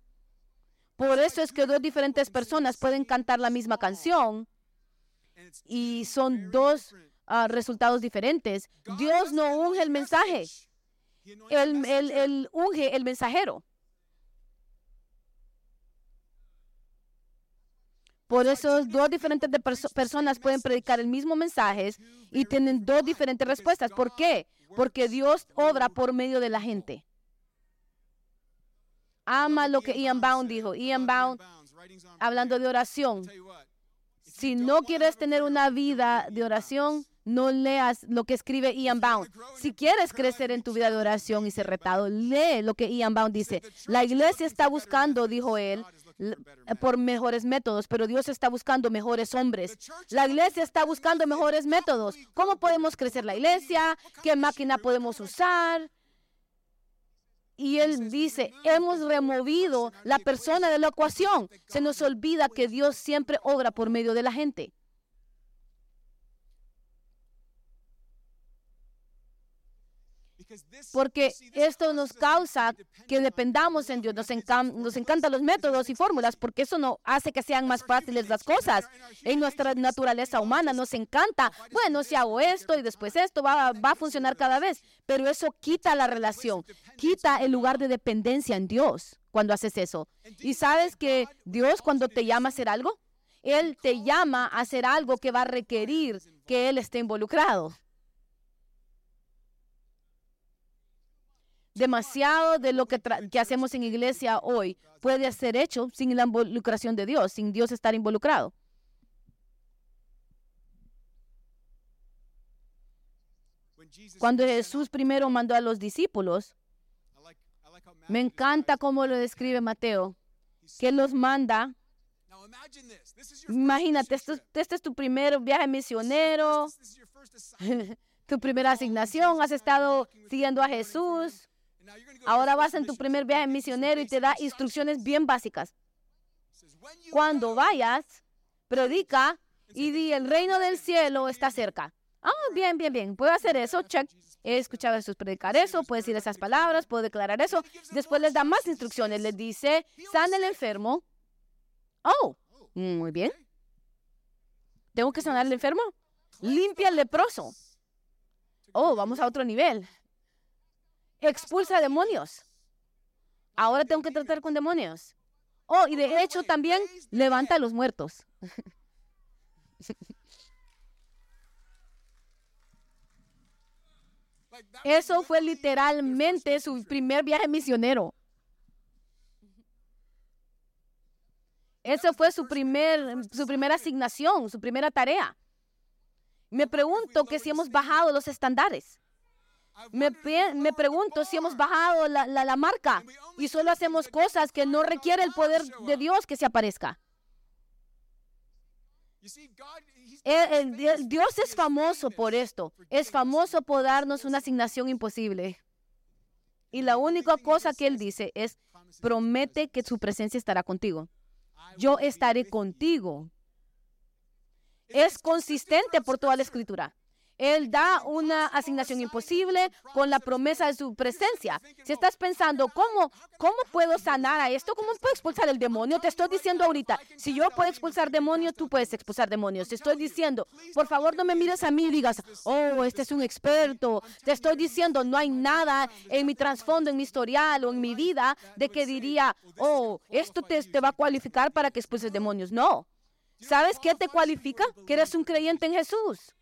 Por eso es que dos diferentes personas pueden cantar la misma canción y son dos ah, resultados diferentes. Dios no unge el mensaje. Él unge el mensajero. Por eso dos diferentes de perso- personas pueden predicar el mismo mensaje y tienen dos diferentes respuestas. ¿Por qué? Porque Dios obra por medio de la gente. Ama lo que Ian Bound dijo. Ian Bound, hablando de oración, si no quieres tener una vida de oración, no leas lo que escribe Ian Bound. Si quieres crecer en tu vida de oración y ser retado, lee lo que Ian Bound dice. La iglesia está buscando, dijo él, por mejores métodos, pero Dios está buscando mejores hombres. La iglesia está buscando mejores métodos. ¿Cómo podemos crecer la iglesia? ¿Qué máquina podemos usar? Y él dice, hemos removido la persona de la ecuación. Se nos olvida que Dios siempre obra por medio de la gente. Porque esto nos causa que dependamos en Dios. Nos, encan- nos encantan los métodos y fórmulas porque eso no hace que sean más fáciles las cosas. En nuestra naturaleza humana nos encanta, bueno, si hago esto y después esto va, va a funcionar cada vez. Pero eso quita la relación, quita el lugar de dependencia en Dios cuando haces eso. Y sabes que Dios cuando te llama a hacer algo, Él te llama a hacer algo que va a requerir que Él esté involucrado. Demasiado de lo que, hacemos en iglesia hoy puede ser hecho sin la involucración de Dios, sin Dios estar involucrado. Cuando Jesús primero mandó a los discípulos, me encanta cómo lo describe Mateo, que los manda. Imagínate, esto, este es tu primer viaje misionero, *laughs* tu primera asignación, has estado siguiendo a Jesús. Ahora vas en tu primer viaje misionero y te da instrucciones bien básicas. Cuando vayas, predica y di, el reino del cielo está cerca. Ah, bien, bien, bien, puedo hacer eso, check. He escuchado a Jesús predicar eso, puedo decir esas palabras, puedo declarar eso. Después les da más instrucciones, les dice, sana el enfermo. Oh, muy bien. ¿Tengo que sanar al enfermo? Limpia al leproso. Oh, vamos a otro nivel. Expulsa demonios. Ahora tengo que tratar con demonios. Oh, y de hecho también levanta a los muertos. *laughs* Eso fue literalmente su primer viaje misionero. Esa fue su, primer, su primera asignación, su primera tarea. Me pregunto que si hemos bajado los estándares. Me, me pregunto si hemos bajado la, la- la marca y solo hacemos cosas que no requiere el poder de Dios que se aparezca. El- Di- el Dios es famoso por esto. Es famoso por darnos una asignación imposible. Y la única cosa que Él dice es, promete que su presencia estará contigo. Yo estaré contigo. Es consistente por toda la escritura. Él da una asignación imposible con la promesa de su presencia. Si estás pensando, ¿cómo, ¿cómo puedo sanar a esto? ¿Cómo puedo expulsar el demonio? Te estoy diciendo ahorita, si yo puedo expulsar demonios, tú puedes expulsar demonios. Te estoy diciendo, por favor no me mires a mí y digas, oh, este es un experto. Te estoy diciendo, no hay nada en mi trasfondo, en mi historial o en mi vida de que diría, oh, esto te, te va a cualificar para que expulses demonios. No. ¿Sabes qué te cualifica? Que eres un creyente en Jesús.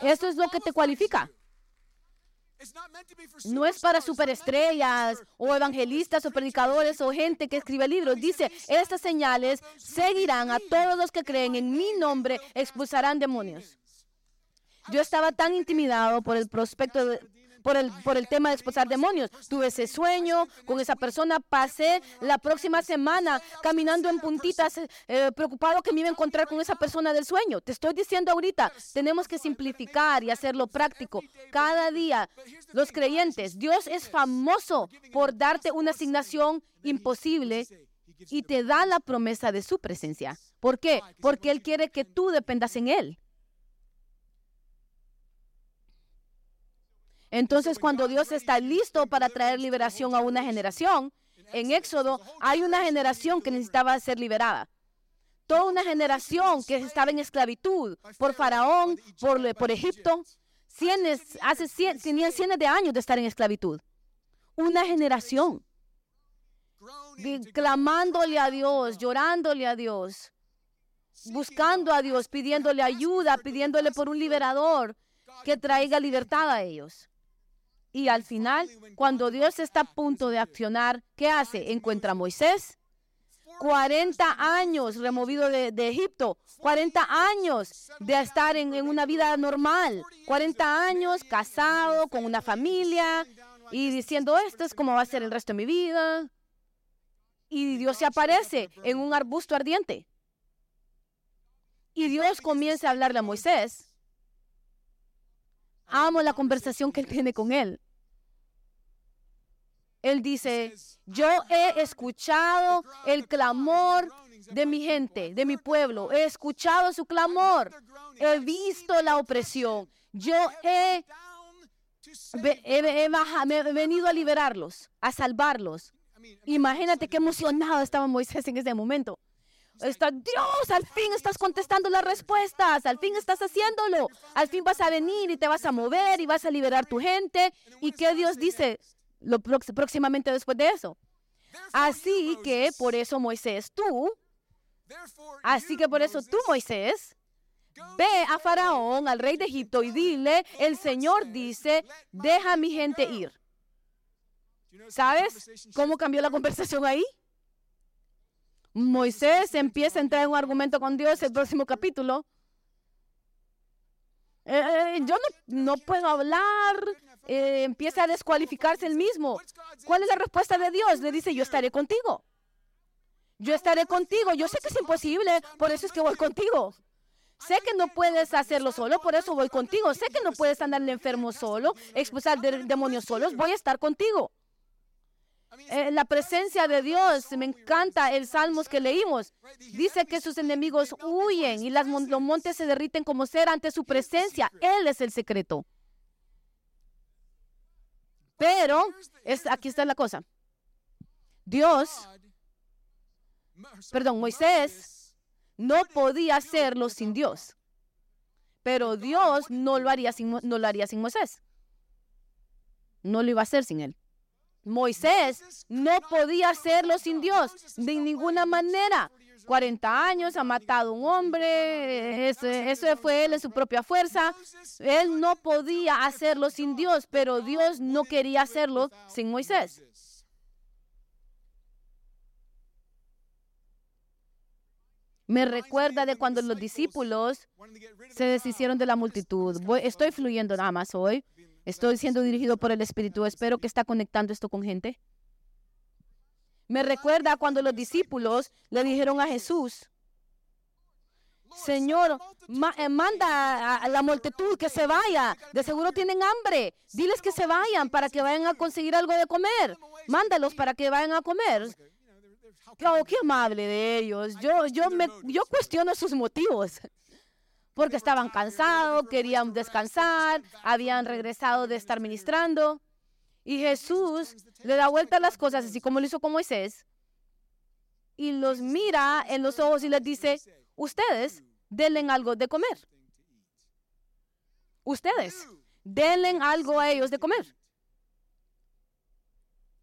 Eso es lo que te cualifica. No es para superestrellas o evangelistas o predicadores o gente que escribe libros. Dice, estas señales seguirán a todos los que creen en mi nombre, expulsarán demonios. Yo estaba tan intimidado por el prospecto de- por el, por el tema de expulsar demonios. Tuve ese sueño con esa persona. Pasé la próxima semana caminando en puntitas, eh, preocupado que me iba a encontrar con esa persona del sueño. Te estoy diciendo ahorita, tenemos que simplificar y hacerlo práctico. Cada día, los creyentes, Dios es famoso por darte una asignación imposible y te da la promesa de su presencia. ¿Por qué? Porque Él quiere que tú dependas en Él. Entonces, cuando Dios está listo para traer liberación a una generación, en Éxodo hay una generación que necesitaba ser liberada. Toda una generación que estaba en esclavitud por Faraón, por, Egipto. Cienes, hace cien, tenían cientos de años de estar en esclavitud. Una generación clamándole a Dios, llorándole a Dios, buscando a Dios, pidiéndole ayuda, pidiéndole por un liberador que traiga libertad a ellos. Y al final, cuando Dios está a punto de accionar, ¿qué hace? Encuentra a Moisés. 40 años removido de, Egipto, 40 años de estar en, en, una vida normal, 40 años casado con una familia y diciendo, esto es como va a ser el resto de mi vida. Y Dios se aparece en un arbusto ardiente. Y Dios comienza a hablarle a Moisés Amo la conversación que él tiene con él. Él dice, yo he escuchado el clamor de mi gente, de mi pueblo. He escuchado su clamor. He visto la opresión. Yo he, venido a liberarlos, a salvarlos. Imagínate qué emocionado estaba Moisés en ese momento. Está, Dios, al fin estás contestando las respuestas, al fin estás haciéndolo, al fin vas a venir y te vas a mover y vas a liberar tu gente. ¿Y qué Dios dice lo próximamente después de eso? Así que por eso Moisés, tú, así que por eso tú, Moisés, ve a Faraón, al rey de Egipto, y dile, el Señor dice, deja a mi gente ir. ¿Sabes cómo cambió la conversación ahí? Moisés empieza a entrar en un argumento con Dios el próximo capítulo. Eh, eh, yo no, puedo hablar, eh, empieza a descualificarse el mismo. ¿Cuál es la respuesta de Dios? Le dice, yo estaré contigo. Yo estaré contigo. Yo sé que es imposible, por eso es que voy contigo. Sé que no puedes hacerlo solo, por eso voy contigo. Sé que no puedes andar enfermo solo, expulsar demonios solos, voy a estar contigo. Eh, la presencia de Dios, me encanta el Salmos que leímos. Dice que sus enemigos huyen y las, los montes se derriten como cera ante su presencia. Él es el secreto. Pero es, aquí está la cosa. Dios, perdón, Moisés no podía hacerlo sin Dios. Pero Dios no lo haría sin, no lo haría sin Moisés. No lo iba a hacer sin él. Moisés no podía hacerlo sin Dios, de ninguna manera. 40 años, ha matado a un hombre, eso, eso, fue él en su propia fuerza. Él no podía hacerlo sin Dios, pero Dios no quería hacerlo sin Moisés. Me recuerda de cuando los discípulos se deshicieron de la multitud. estoy fluyendo nada más hoy. Estoy siendo dirigido por el Espíritu. Espero que está conectando esto con gente. Me recuerda cuando los discípulos le dijeron a Jesús, Señor, eh, manda a la multitud que se vaya. De seguro tienen hambre. Diles que se vayan para que vayan a conseguir algo de comer. Mándalos para que vayan a comer. Qué amable de ellos. Yo, yo, yo cuestiono sus motivos porque estaban cansados, querían descansar, habían regresado de estar ministrando. Y Jesús le da vuelta a las cosas, así como lo hizo con Moisés, y los mira en los ojos y les dice, ustedes denle algo de comer. Ustedes denle algo a ellos de comer.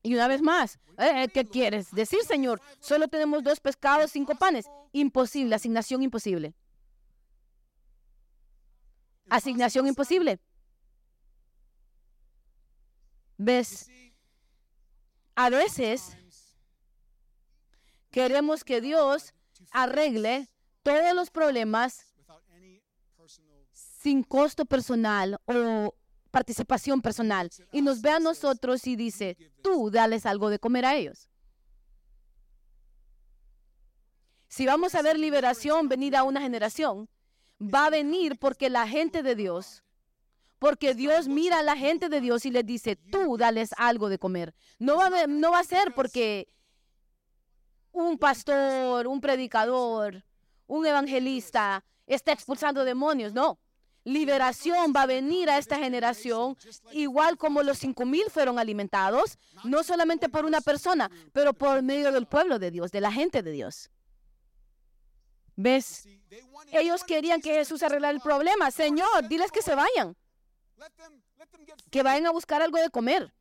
Y una vez más, eh, ¿qué quieres decir, Señor? Solo tenemos dos pescados, cinco panes. Imposible, asignación imposible. Asignación imposible. ¿Ves? A veces queremos que Dios arregle todos los problemas sin costo personal o participación personal y nos ve a nosotros y dice, tú dales algo de comer a ellos. Si vamos a ver liberación venir a una generación, va a venir porque la gente de Dios, porque Dios mira a la gente de Dios y les dice, tú dales algo de comer. No va, a, no va a ser porque un pastor, un predicador, un evangelista está expulsando demonios, no. Liberación va a venir a esta generación, igual como los cinco mil fueron alimentados, no solamente por una persona, pero por medio del pueblo de Dios, de la gente de Dios. ¿Ves? Ellos querían que Jesús arreglara el problema. Señor, diles que se vayan. que vayan a buscar algo de comer.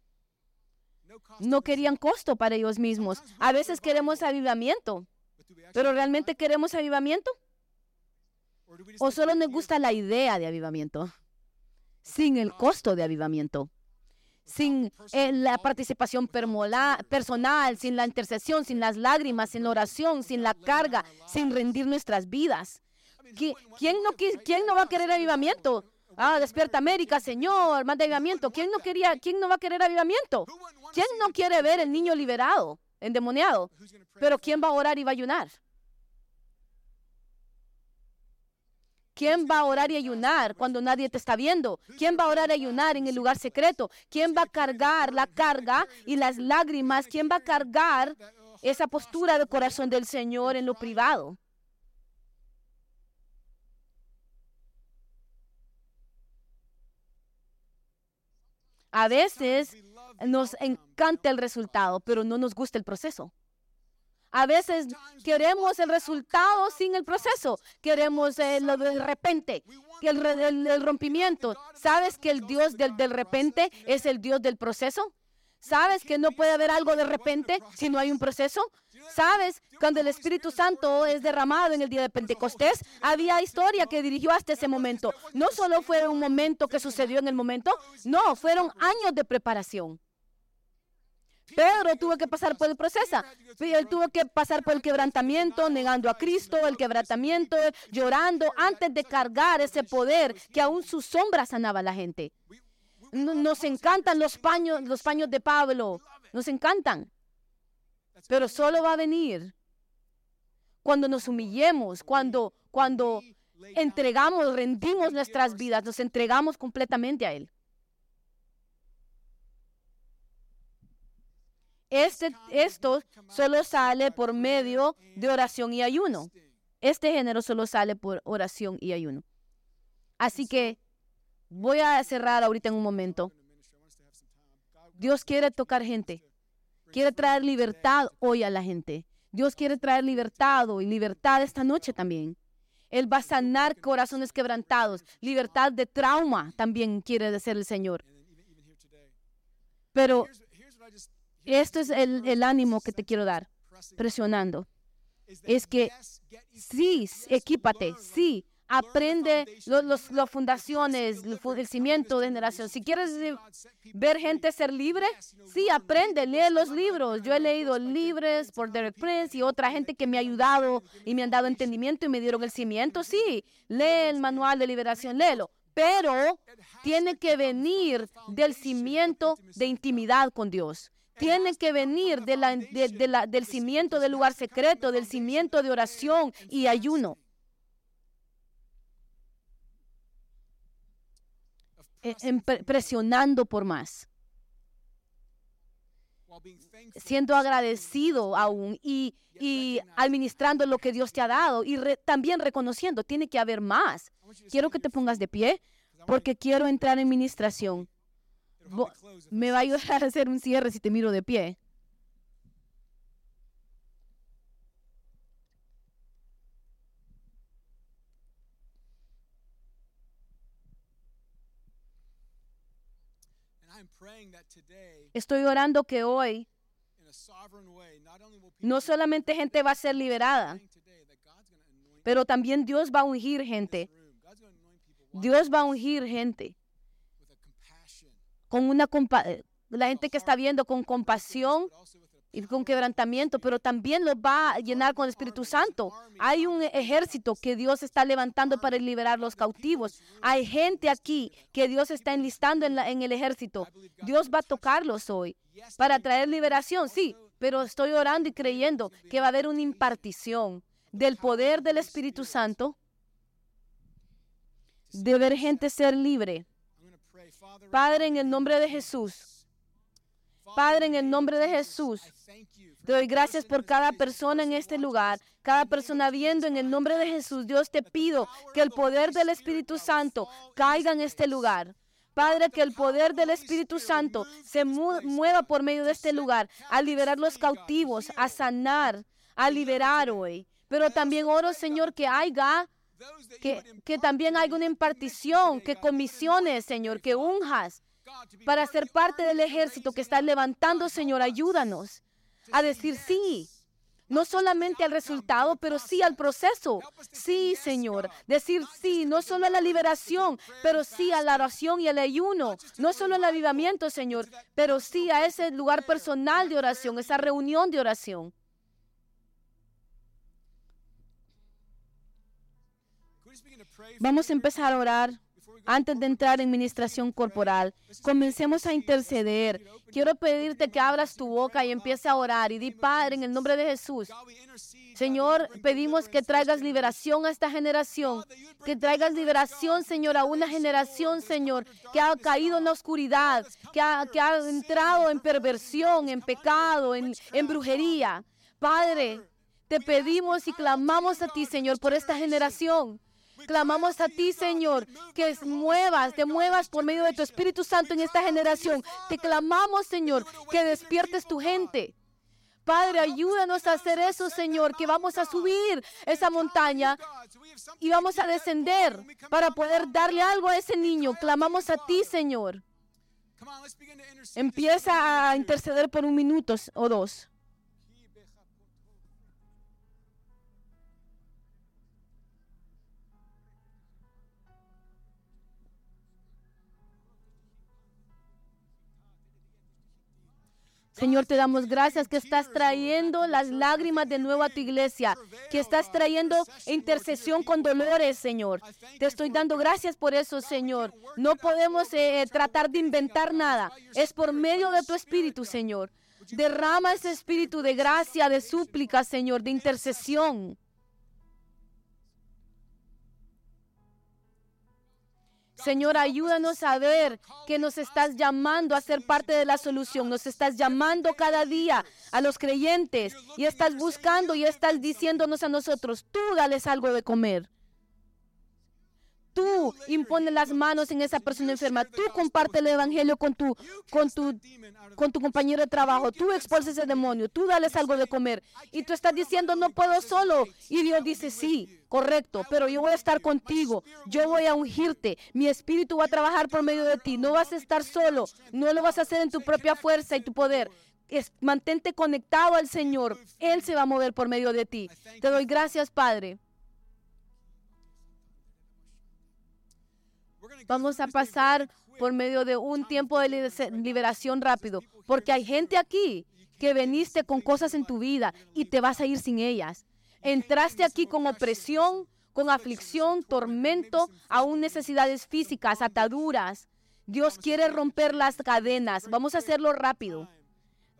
No querían costo para ellos mismos. A veces queremos avivamiento, pero ¿realmente queremos avivamiento? ¿O solo nos gusta la idea de avivamiento? Sin el costo de avivamiento sin eh, la participación personal, sin la intercesión, sin las lágrimas, sin la oración, sin la carga, sin rendir nuestras vidas. ¿Quién no, quién no va a querer avivamiento? Ah, despierta América, Señor, manda avivamiento. ¿Quién no quería, quién no va a querer avivamiento? ¿Quién no quiere ver el niño liberado, endemoniado? Pero ¿quién va a orar y va a ayunar? ¿Quién va a orar y ayunar cuando nadie te está viendo? ¿Quién va a orar y ayunar en el lugar secreto? ¿Quién va a cargar la carga y las lágrimas? ¿Quién va a cargar esa postura de corazón del Señor en lo privado? A veces nos encanta el resultado, pero no nos gusta el proceso. A veces queremos el resultado sin el proceso. Queremos eh, lo de repente, el, rompimiento. ¿Sabes que el Dios del, del repente es el Dios del proceso? ¿Sabes que no puede haber algo de repente si no hay un proceso? ¿Sabes? Cuando el Espíritu Santo es derramado en el día de Pentecostés, había historia que dirigió hasta ese momento. No solo fue un momento que sucedió en el momento, no, fueron años de preparación. Pedro tuvo que pasar por el proceso. Él tuvo que pasar por el quebrantamiento, negando a Cristo, el quebrantamiento, llorando antes de cargar ese poder que aún sus sombras sanaba a la gente. Nos encantan los paños, los paños de Pablo. Nos encantan. Pero solo va a venir cuando nos humillemos, cuando, cuando entregamos, rendimos nuestras vidas, nos entregamos completamente a Él. Este, esto solo sale por medio de oración y ayuno. Este género solo sale por oración y ayuno. Así que voy a cerrar ahorita en un momento. Dios quiere tocar gente. Quiere traer libertad hoy a la gente. Dios quiere traer libertad y libertad esta noche también. Él va a sanar corazones quebrantados. Libertad de trauma también quiere decir el Señor. Pero esto es el, ánimo que te quiero dar, presionando. Es que sí, equípate, sí, aprende las fundaciones, el, cimiento de generación. Si quieres ver gente ser libre, sí, aprende, lee los libros. Yo he leído libres por Derek Prince y otra gente que me ha ayudado y me han dado entendimiento y me dieron el cimiento. Sí, lee el manual de liberación, léelo. Pero tiene que venir del cimiento de intimidad con Dios tiene que venir del cimiento del lugar secreto, del cimiento de oración y ayuno. E, presionando por más. Siendo agradecido aún y, administrando lo que Dios te ha dado y también reconociendo, tiene que haber más. Quiero que te pongas de pie porque quiero entrar en ministración me va a ayudar a hacer un cierre si te miro de pie. Estoy orando que hoy no solamente gente va a ser liberada, pero también Dios va a ungir gente. Dios va a ungir gente con una eh, la gente que está viendo con compasión y con quebrantamiento, pero también lo va a llenar con el Espíritu Santo. Hay un ejército que Dios está levantando para liberar los cautivos. Hay gente aquí que Dios está enlistando en, en el ejército. Dios va a tocarlos hoy para traer liberación, sí, pero estoy orando y creyendo que va a haber una impartición del poder del Espíritu Santo, de ver gente ser libre Padre, en el nombre de Jesús. Padre, en el nombre de Jesús. Te doy gracias por cada persona en este lugar, cada persona viendo en el nombre de Jesús. Dios te pido que el poder del Espíritu Santo caiga en este lugar. Padre, que el poder del Espíritu Santo se mueva por medio de este lugar, a liberar los cautivos, a sanar, a liberar hoy. Pero también oro, Señor, que haya que, que también haya una impartición, que comisiones, Señor, que unjas para ser parte del ejército que estás levantando, Señor. Ayúdanos a decir sí. No solamente al resultado, pero sí al proceso. Sí, Señor. Decir sí, no solo a la liberación, pero sí a la oración y al ayuno. No solo al avivamiento, Señor, pero sí a ese lugar personal de oración, esa reunión de oración. Vamos a empezar a orar antes de entrar en ministración corporal. Comencemos a interceder. Quiero pedirte que abras tu boca y empiece a orar y di, Padre, en el nombre de Jesús. Señor, pedimos que traigas liberación a esta generación, que traigas liberación, Señor, a una generación, Señor, que ha caído en la oscuridad, que ha, que ha entrado en perversión, en pecado, en, en brujería. Padre, te pedimos y clamamos a ti, Señor, por esta generación. Clamamos a ti, Señor, que muevas, te muevas por medio de tu Espíritu Santo en esta generación. Te clamamos, Señor, que despiertes tu gente. Padre, ayúdanos a hacer eso, Señor, que vamos a subir esa montaña y vamos a descender para poder darle algo a ese niño. Clamamos a ti, Señor. Empieza a interceder por un minuto o dos. Señor, te damos gracias que estás trayendo las lágrimas de nuevo a tu iglesia, que estás trayendo intercesión con dolores, Señor. Te estoy dando gracias por eso, Señor. No podemos eh, tratar de inventar nada. Es por medio de tu espíritu, Señor. Derrama ese espíritu de gracia, de súplica, Señor, de intercesión. Señor, ayúdanos a ver que nos estás llamando a ser parte de la solución. Nos estás llamando cada día a los creyentes y estás buscando y estás diciéndonos a nosotros, tú dales algo de comer. Tú impone las manos en esa persona enferma. Tú comparte el evangelio con tu, con tu, con tu compañero de trabajo. Tú expulsas ese demonio. Tú dales algo de comer. Y tú estás diciendo, no puedo solo. Y Dios dice, sí, correcto, pero yo voy a estar contigo. Yo voy a ungirte. Mi espíritu va a trabajar por medio de ti. No vas a estar solo. No lo vas a hacer en tu propia fuerza y tu poder. Es, mantente conectado al Señor. Él se va a mover por medio de ti. Te doy gracias, Padre. Vamos a pasar por medio de un tiempo de liberación rápido, porque hay gente aquí que veniste con cosas en tu vida y te vas a ir sin ellas. Entraste aquí con opresión, con aflicción, tormento, aún necesidades físicas, ataduras. Dios quiere romper las cadenas. Vamos a hacerlo rápido.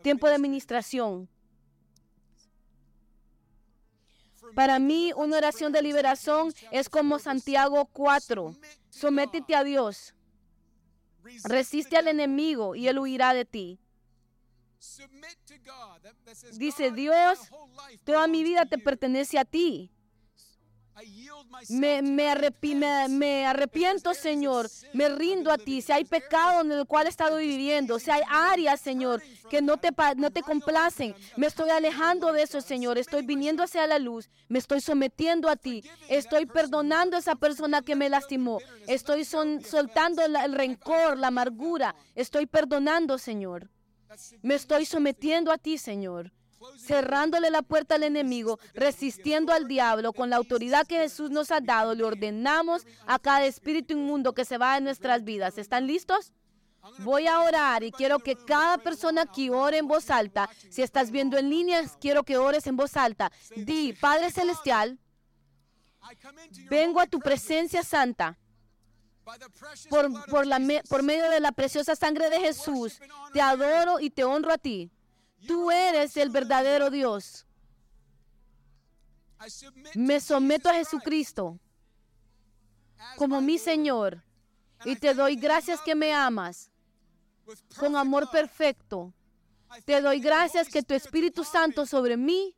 Tiempo de administración. Para mí, una oración de liberación es como Santiago 4. Sométete a Dios. Resiste al enemigo y él huirá de ti. Dice Dios, toda mi vida te pertenece a ti. Me, me, arrepiento, Señor. Me rindo a ti. Si hay pecado en el cual he estado viviendo, si hay áreas, Señor, que no te, no te complacen, me estoy alejando de eso, Señor. Estoy viniendo hacia la luz. Me estoy sometiendo a ti. Estoy perdonando a esa persona que me lastimó. Estoy soltando el rencor, la amargura. Estoy perdonando, Señor. Me estoy sometiendo a ti, Señor cerrándole la puerta al enemigo, resistiendo al diablo con la autoridad que Jesús nos ha dado, le ordenamos a cada espíritu inmundo que se va de nuestras vidas. ¿Están listos? Voy a orar y quiero que cada persona aquí ore en voz alta. Si estás viendo en línea, quiero que ores en voz alta. Di, Padre Celestial, vengo a tu presencia santa. Por, por, la, por medio de la preciosa sangre de Jesús, te adoro y te honro a ti. Tú eres el verdadero Dios. Me someto a Jesucristo como mi Señor y te doy gracias que me amas con amor perfecto. Te doy gracias que tu Espíritu Santo sobre mí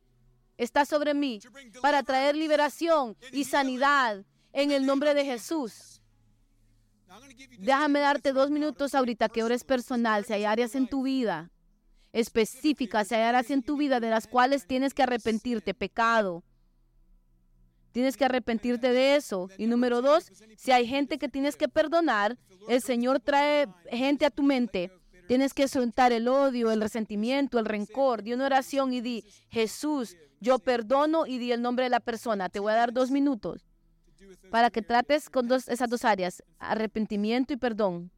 está sobre mí para traer liberación y sanidad en el nombre de Jesús. Déjame darte dos minutos ahorita que ores personal, si hay áreas en tu vida específicas se hallarás en tu vida de las cuales tienes que arrepentirte, pecado. Tienes que arrepentirte de eso. Y número dos, si hay gente que tienes que perdonar, el Señor trae gente a tu mente. Tienes que soltar el odio, el resentimiento, el rencor. Di una oración y di, Jesús, yo perdono y di el nombre de la persona. Te voy a dar dos minutos para que trates con esas dos áreas, arrepentimiento y perdón.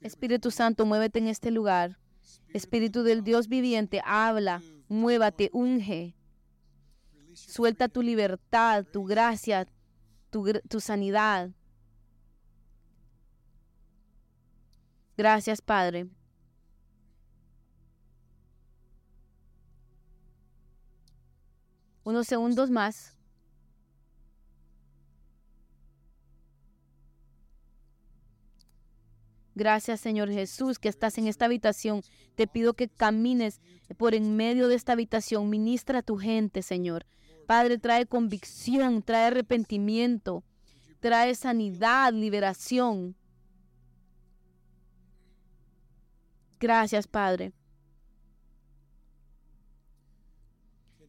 Espíritu Santo, muévete en este lugar. Espíritu del Dios viviente, habla, muévate, unge. Suelta tu libertad, tu gracia, tu, tu sanidad. Gracias, Padre. Unos segundos más. Gracias, Señor Jesús, que estás en esta habitación. Te pido que camines por en medio de esta habitación. Ministra a tu gente, Señor. Padre, trae convicción, trae arrepentimiento, trae sanidad, liberación. Gracias, Padre.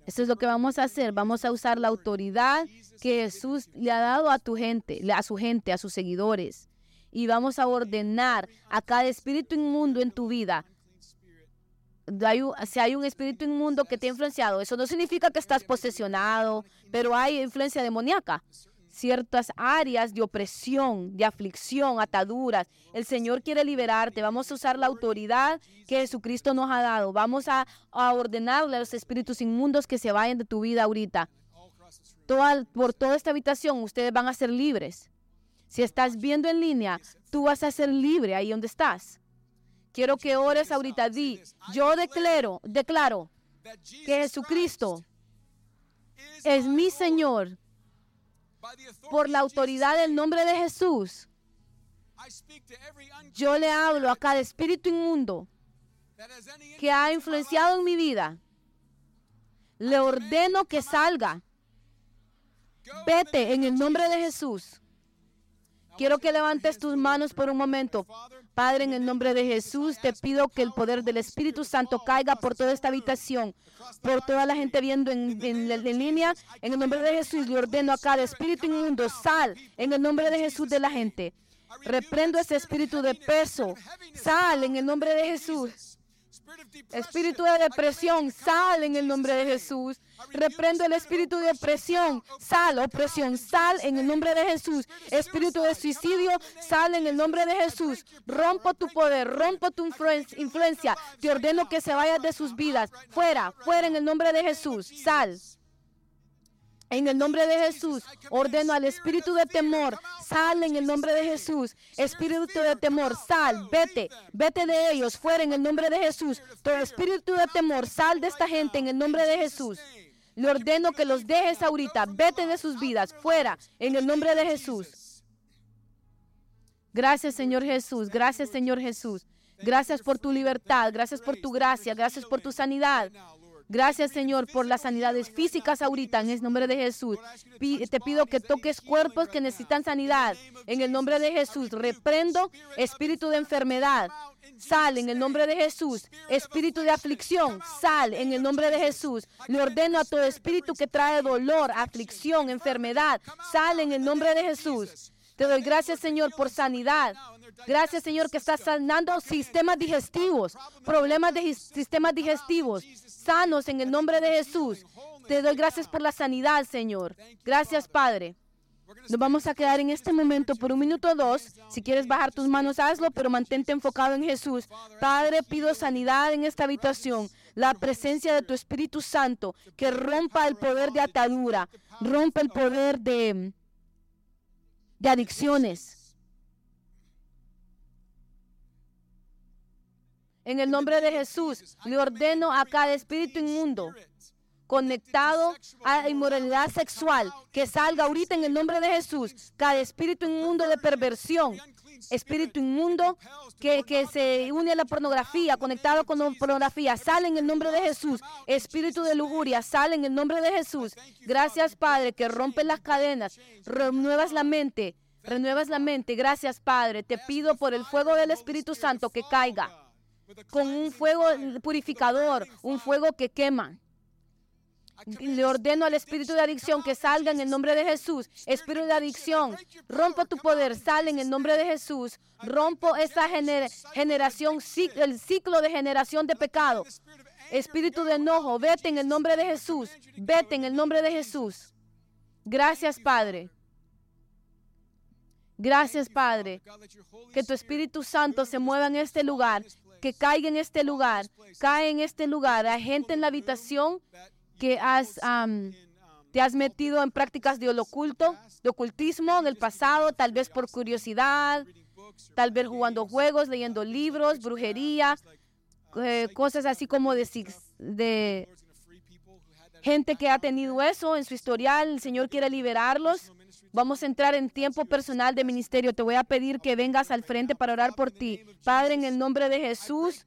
Esto es lo que vamos a hacer. Vamos a usar la autoridad que Jesús le ha dado a tu gente, a su gente, a sus seguidores y vamos a ordenar a cada espíritu inmundo en tu vida. si hay un espíritu inmundo que te ha influenciado, eso no significa que estás posesionado, pero hay influencia demoníaca. Ciertas áreas de opresión, de aflicción, ataduras. El Señor quiere liberarte. Vamos a usar la autoridad que Jesucristo nos ha dado. Vamos a, ordenarle a los espíritus inmundos que se vayan de tu vida ahorita. por toda esta habitación ustedes van a ser libres. Si estás viendo en línea, tú vas a ser libre ahí donde estás. Quiero que ores ahorita. Di, yo declaro, declaro que Jesucristo es mi Señor por la autoridad del nombre de Jesús. Yo le hablo a cada espíritu inmundo que ha influenciado en mi vida. Le ordeno que salga. Vete en el nombre de Jesús. Quiero que levantes tus manos por un momento. Padre, en el nombre de Jesús, te pido que el poder del Espíritu Santo caiga por toda esta habitación, por toda la gente viendo en, línea. En el nombre de Jesús, le ordeno a cada espíritu inmundo, sal en el nombre de Jesús de la gente. Reprendo ese espíritu de peso. Sal en el nombre de Jesús. Espíritu de depresión, sal en el nombre de Jesús. Reprendo el espíritu de opresión, sal, opresión, sal en el nombre de Jesús. Espíritu de suicidio, sal en el nombre de Jesús. Rompo tu poder, rompo tu influencia. Te ordeno que se vayas de sus vidas. Fuera, fuera en el nombre de Jesús. Sal. En el nombre de Jesús, ordeno al espíritu de temor, sal en el nombre de Jesús. Espíritu de temor, sal, vete, vete de ellos, fuera en el nombre de Jesús. Todo espíritu de temor, sal de esta gente en el nombre de Jesús. Le ordeno que los dejes ahorita, vete de sus vidas, fuera, en el nombre de Jesús. Gracias, Señor Jesús. Gracias, Señor Jesús. Gracias por tu libertad. Gracias por tu gracia. Gracias por tu sanidad. Gracias, Señor, por las sanidades físicas ahorita, en el nombre de Jesús. Te pido que toques cuerpos que necesitan sanidad. En el nombre de Jesús, reprendo espíritu de enfermedad, Sal en el nombre de Jesús. Espíritu de aflicción, sal en el nombre de Jesús. Le ordeno a todo espíritu que trae dolor, aflicción, enfermedad, sal en el nombre de Jesús. Te doy gracias, Señor, por sanidad. Gracias, Señor, que estás sanando sistemas digestivos, problemas de sistemas digestivos, sanos en el nombre de Jesús. Te doy gracias por la sanidad, Señor. Gracias, Padre. Nos vamos a quedar en este momento por un minuto o dos. Si quieres bajar tus manos, hazlo, pero mantente enfocado en Jesús. Padre, pido sanidad en esta habitación. La presencia de tu Espíritu Santo que rompa el poder de atadura, rompa el poder de, de adicciones. En el nombre de Jesús, le ordeno a cada espíritu inmundo conectado a inmoralidad sexual, que salga ahorita en el nombre de Jesús, cada espíritu inmundo de perversión, espíritu inmundo que, que, se une a la pornografía, conectado con la pornografía, sale en el nombre de Jesús. Espíritu de lujuria, sale en el nombre de Jesús. Gracias, Padre, que rompe las cadenas, renuevas la mente, renuevas la mente. Gracias, Padre. Te pido por el fuego del Espíritu Santo que caiga con un fuego purificador, un fuego que quema. Le ordeno al espíritu de adicción que salga en el nombre de Jesús. Espíritu de adicción, rompo tu poder, sale en el nombre de Jesús. Rompo esa generación, el ciclo de generación de pecado. Espíritu de enojo, vete en el nombre de Jesús. Vete en el nombre de Jesús. Gracias, Padre. Gracias, Padre. Que tu Espíritu Santo se mueva en este lugar, que caiga en este lugar, cae en este lugar. Hay gente en la habitación que has, te has metido en prácticas de oculto, de ocultismo en el pasado, tal vez por curiosidad, tal vez jugando juegos, leyendo libros, brujería, eh, cosas así como de, de gente que ha tenido eso en su historial. El Señor quiere liberarlos. Vamos a entrar en tiempo personal de ministerio. Te voy a pedir que vengas al frente para orar por ti. Padre, en el nombre de Jesús,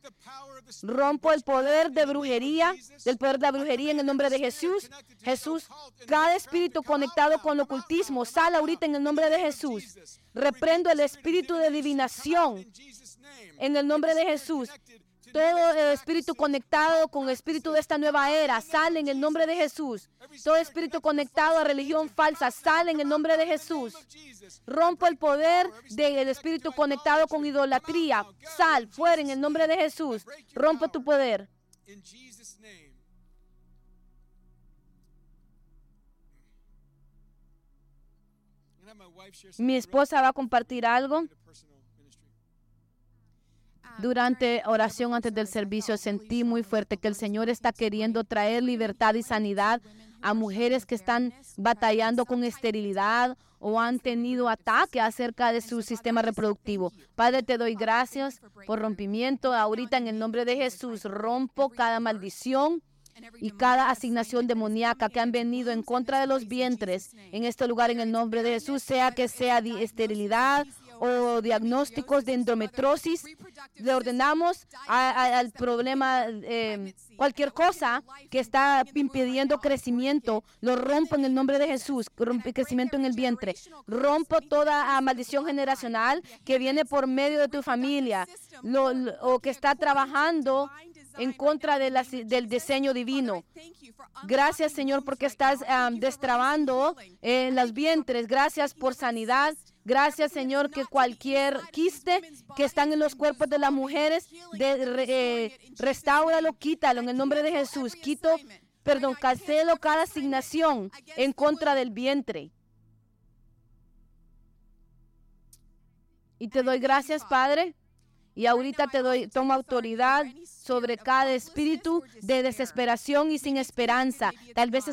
rompo el poder de brujería, del poder de la brujería en el nombre de Jesús. Jesús, cada espíritu conectado con el ocultismo, sale ahorita en el nombre de Jesús. Reprendo el espíritu de adivinación en el nombre de Jesús. Todo espíritu conectado con el espíritu de esta nueva era sale en el nombre de Jesús. Todo espíritu conectado a religión falsa sale en el nombre de Jesús. Rompo el poder del espíritu conectado con idolatría. Sal fuera en el nombre de Jesús. Rompo tu poder. Mi esposa va a compartir algo. Durante oración antes del servicio sentí muy fuerte que el Señor está queriendo traer libertad y sanidad a mujeres que están batallando con esterilidad o han tenido ataque acerca de su sistema reproductivo. Padre, te doy gracias por rompimiento. Ahorita en el nombre de Jesús rompo cada maldición y cada asignación demoníaca que han venido en contra de los vientres en este lugar en el nombre de Jesús, sea que sea esterilidad o diagnósticos de endometrosis, le ordenamos al problema, eh, cualquier cosa que está impidiendo crecimiento, lo rompo en el nombre de Jesús, rompe crecimiento en el vientre, rompo toda maldición generacional que viene por medio de tu familia o que está trabajando en contra de del diseño divino. Gracias, Señor, porque estás destrabando en los vientres. Gracias por sanidad. Gracias, Señor, que cualquier quiste que están en los cuerpos de las mujeres, de, eh, restauralo, quítalo en el nombre de Jesús. Quito, perdón, cancelo cada asignación en contra del vientre. Y te doy gracias, Padre, y ahorita te doy, tomo autoridad sobre cada espíritu de desesperación y sin esperanza. Tal vez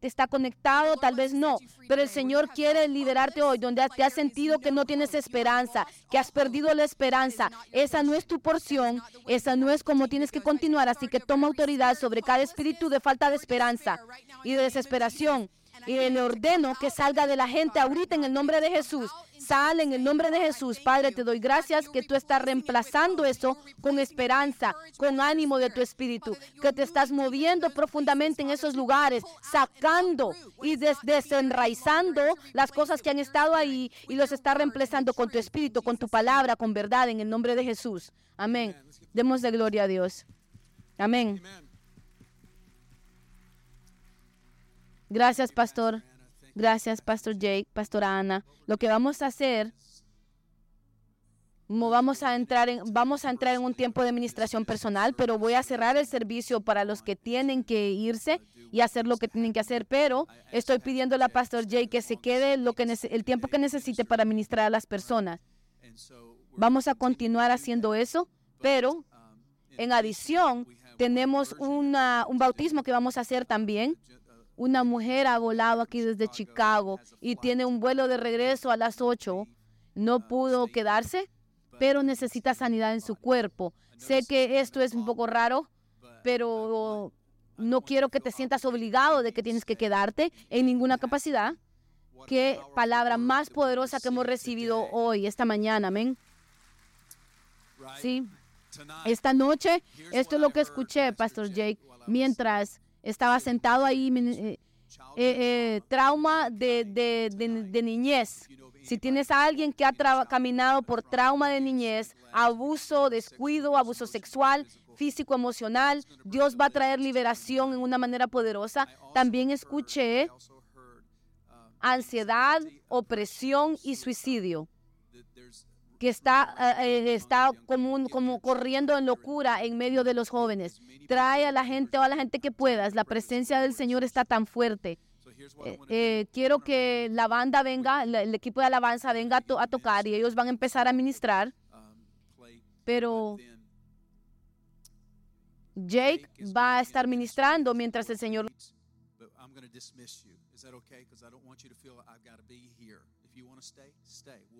está conectado, tal vez no. Pero el Señor quiere liberarte hoy, donde te has sentido que no tienes esperanza, que has perdido la esperanza. Esa no es tu porción, esa no es como tienes que continuar. Así que toma autoridad sobre cada espíritu de falta de esperanza y de desesperación y le ordeno que salga de la gente ahorita en el nombre de Jesús. Sale en el nombre de Jesús. Padre, te doy gracias que tú estás reemplazando eso con esperanza, con ánimo de tu espíritu, que te estás moviendo profundamente en esos lugares, sacando y desenraizando las cosas que han estado ahí y los está reemplazando con tu espíritu, con tu palabra, con verdad, en el nombre de Jesús. Amén. Demos de gloria a Dios. Amén. Gracias, pastor. Gracias, pastor Jake, pastora Ana. Lo que vamos a hacer, vamos a entrar en, vamos a entrar en un tiempo de administración personal, pero voy a cerrar el servicio para los que tienen que irse y hacer lo que tienen que hacer. Pero estoy pidiendo a pastor Jake que se quede lo que el tiempo que necesite para administrar a las personas. Vamos a continuar haciendo eso, pero en adición tenemos una, un bautismo que vamos a hacer también una mujer ha volado aquí desde Chicago y tiene un vuelo de regreso a las 8. No pudo quedarse, pero necesita sanidad en su cuerpo. Sé que esto es un poco raro, pero no quiero que te sientas obligado de que tienes que quedarte en ninguna capacidad. Qué palabra más poderosa que hemos recibido hoy, esta mañana, amén. Sí. Esta noche, esto es lo que escuché, Pastor Jake, mientras estaba sentado ahí, eh, eh, eh, trauma de, de, niñez. Si tienes a alguien que ha caminado por trauma de niñez, abuso, descuido, abuso sexual, físico, emocional, Dios va a traer liberación en una manera poderosa. También escuché ansiedad, opresión y suicidio que está, eh, eh, está como, como corriendo en locura en medio de los jóvenes. Trae a la gente o a la gente que puedas. La presencia del Señor está tan fuerte. Eh, quiero que la banda venga, el, equipo de alabanza venga a, tocar y ellos van a empezar a ministrar. Pero Jake va a estar ministrando mientras el Señor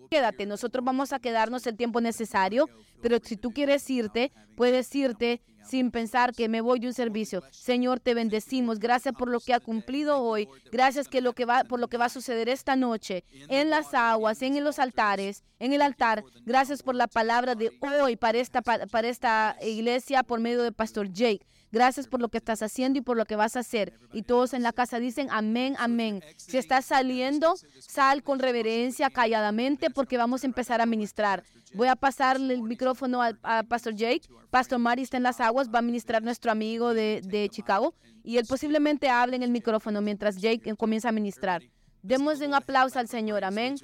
Quédate, nosotros vamos a quedarnos el tiempo necesario, pero si tú quieres irte, puedes irte sin pensar que me voy de un servicio. Señor, te bendecimos. Gracias por lo que ha cumplido hoy. Gracias que lo que va, por lo que va a suceder esta noche en las aguas, en los altares, en el altar. Gracias por la palabra de hoy para esta, para esta iglesia por medio de Pastor Jake. Gracias por lo que estás haciendo y por lo que vas a hacer. Y todos en la casa dicen amén, amén. Si estás saliendo, sal con reverencia, calladamente, porque vamos a empezar a ministrar. Voy a pasarle el micrófono a, Pastor Jake. Pastor Mari está en las aguas, va a ministrar nuestro amigo de, de Chicago. Y él posiblemente hable en el micrófono mientras Jake comienza a ministrar. Demos un aplauso al Señor. Amén.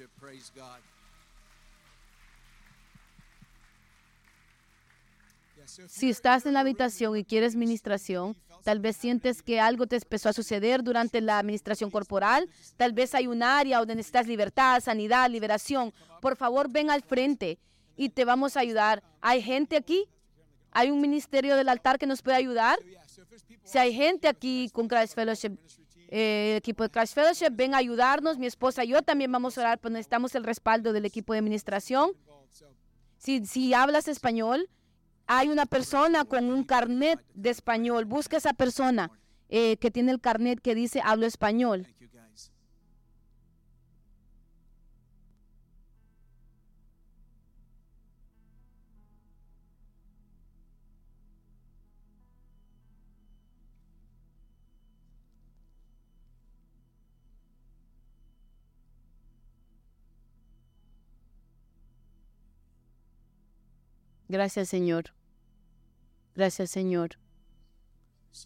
Si estás en la habitación y quieres ministración, tal vez sientes que algo te empezó a suceder durante la administración corporal, tal vez hay un área donde necesitas libertad, sanidad, liberación. Por favor, ven al frente y te vamos a ayudar. ¿Hay gente aquí? ¿Hay un ministerio del altar que nos puede ayudar? Si hay gente aquí con Christ Fellowship, eh, equipo de Christ Fellowship, ven a ayudarnos. Mi esposa y yo también vamos a orar, pero necesitamos el respaldo del equipo de administración. Si, si hablas español, hay una persona con un carnet de español. Busca esa persona eh, que tiene el carnet que dice hablo español. Gracias, Señor. Gracias, Señor.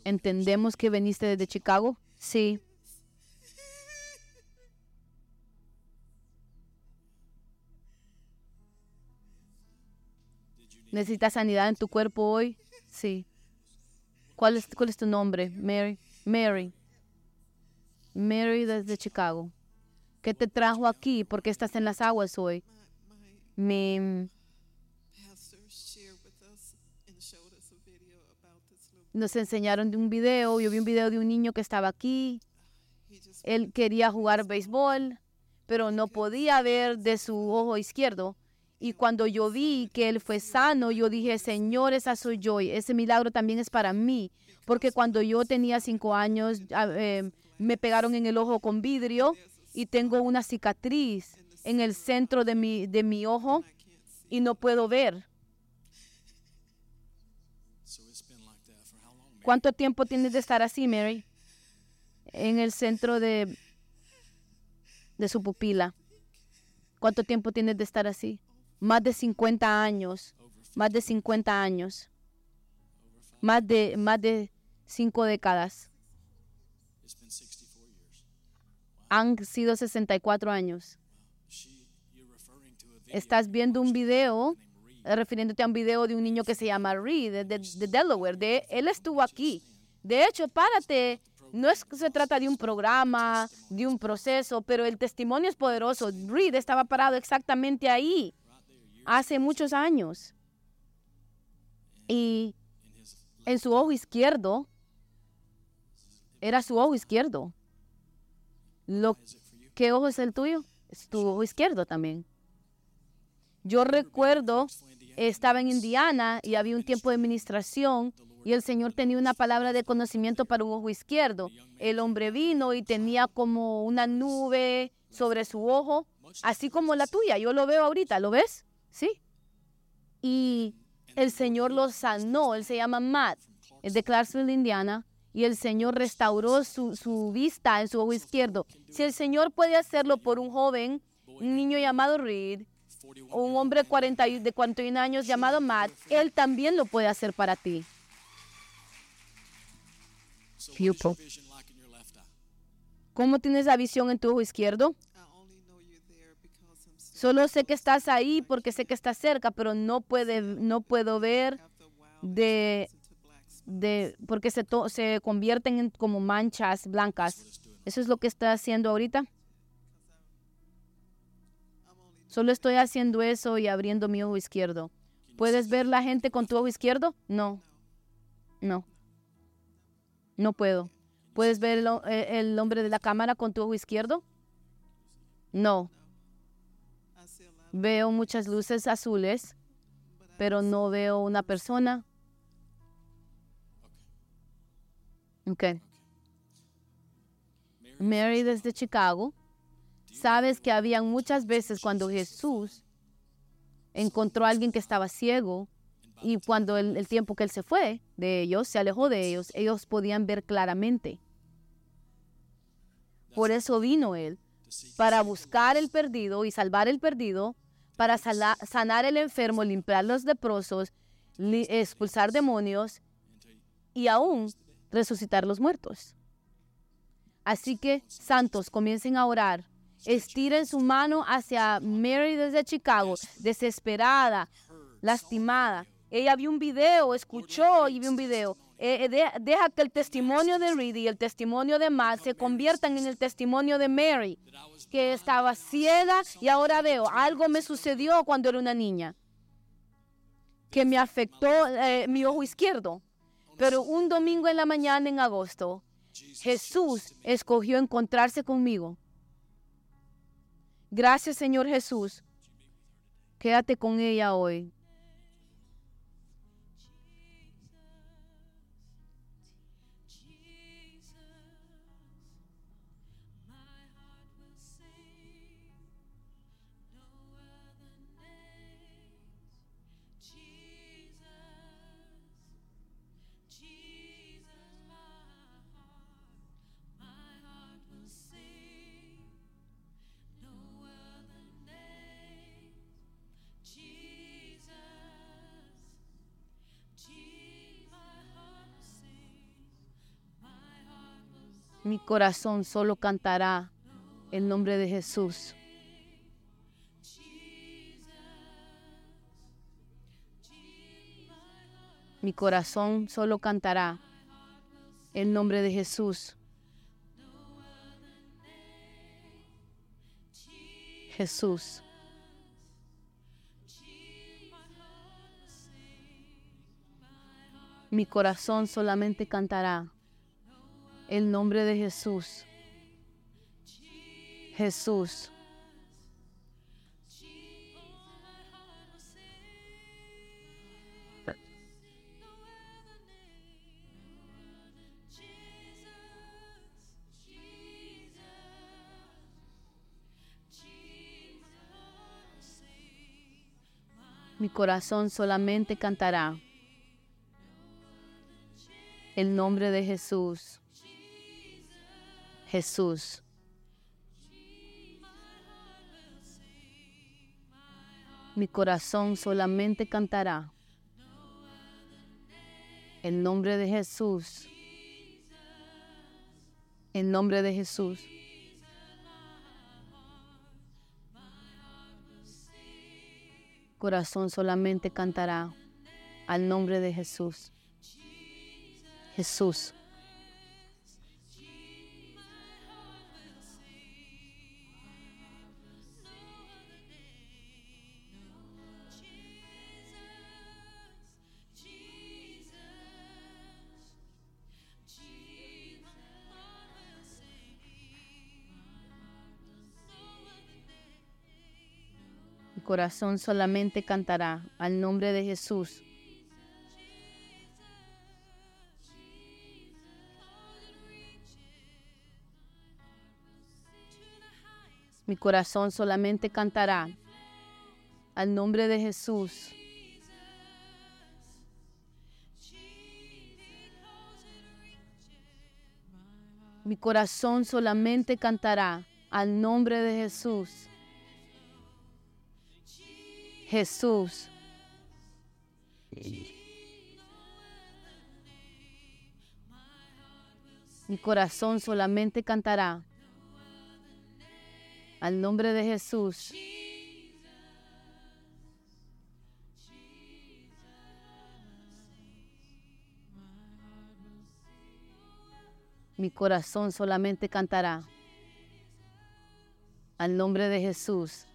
¿Entendemos que veniste desde Chicago? Sí. ¿Necesitas sanidad en tu cuerpo hoy? Sí. ¿Cuál es, cuál es tu nombre? Mary. Mary. Mary desde Chicago. ¿Qué te trajo aquí? ¿Por qué estás en las aguas hoy? Mi nos enseñaron un video, yo vi un video de un niño que estaba aquí, él quería jugar béisbol, pero no podía ver de su ojo izquierdo. Y cuando yo vi que él fue sano, yo dije, Señor, esa soy yo. ese milagro también es para mí. Porque cuando yo tenía cinco años, eh, me pegaron en el ojo con vidrio y tengo una cicatriz en el centro de mi, de mi ojo y no puedo ver. ¿Cuánto tiempo tienes de estar así, Mary? En el centro de, de su pupila. ¿Cuánto tiempo tienes de estar así? Más de 50 años. Más de 50 años. Más de, más de cinco décadas. Han sido 64 años. Estás viendo un video refiriéndote a un video de un niño que se llama Reed, de, Delaware. De, él estuvo aquí. De hecho, párate. No es se trata de un programa, de un proceso, pero el testimonio es poderoso. Reed estaba parado exactamente ahí hace muchos años. Y en su ojo izquierdo, era su ojo izquierdo. Lo, ¿Qué ojo es el tuyo? Es tu ojo izquierdo también. Yo recuerdo, estaba en Indiana y había un tiempo de administración y el Señor tenía una palabra de conocimiento para un ojo izquierdo. El hombre vino y tenía como una nube sobre su ojo, así como la tuya. Yo lo veo ahorita, ¿lo ves? Sí. Y el Señor lo sanó. Él se llama Matt, es de Clarksville, Indiana. Y el Señor restauró su, su vista en su ojo izquierdo. Si el Señor puede hacerlo por un joven, un niño llamado Reed, un hombre de 41 años llamado Matt, Él también lo puede hacer para ti. ¿Cómo tienes la visión en tu ojo izquierdo? Solo sé que estás ahí porque sé que estás cerca, pero no, puede, no puedo ver de, de porque se, se convierten en como manchas blancas. ¿Eso es lo que está haciendo ahorita? Solo estoy haciendo eso y abriendo mi ojo izquierdo. ¿Puedes ver la gente con tu ojo izquierdo? No. No. No puedo. ¿Puedes ver el, eh, el hombre de la cámara con tu ojo izquierdo? No. Veo muchas luces azules, pero no veo una persona. Ok. Mary desde Chicago. Sabes que había muchas veces cuando Jesús encontró a alguien que estaba ciego y cuando el, tiempo que él se fue de ellos, se alejó de ellos, ellos podían ver claramente. Por eso vino él, para buscar el perdido y salvar el perdido, para sanar el enfermo, limpiar los leprosos, expulsar demonios y aún resucitar los muertos. Así que, santos, comiencen a orar. Estiren su mano hacia Mary desde Chicago, desesperada, lastimada, ella vio un video, escuchó y vio un video. Eh, eh, deja que el testimonio de Reed y el testimonio de Matt se conviertan en el testimonio de Mary, que estaba ciega y ahora veo, algo me sucedió cuando era una niña, que me afectó eh, mi ojo izquierdo. Pero un domingo en la mañana en agosto, Jesús escogió encontrarse conmigo. Gracias Señor Jesús. Quédate con ella hoy. Corazón solo cantará el nombre de Jesús. Mi corazón solo cantará el nombre de Jesús. Jesús. Mi corazón solamente cantará el nombre de Jesús. Jesús. Mi corazón solamente cantará el nombre de Jesús. Jesús. Mi corazón solamente cantará el nombre de Jesús. En nombre de Jesús. Corazón solamente cantará al nombre de Jesús. Jesús. Corazón solamente cantará al nombre de Jesús. Mi corazón solamente cantará al nombre de Jesús. Mi corazón solamente cantará al nombre de Jesús. Jesús. Mi corazón solamente cantará al nombre de Jesús. Mi corazón solamente cantará al nombre de Jesús.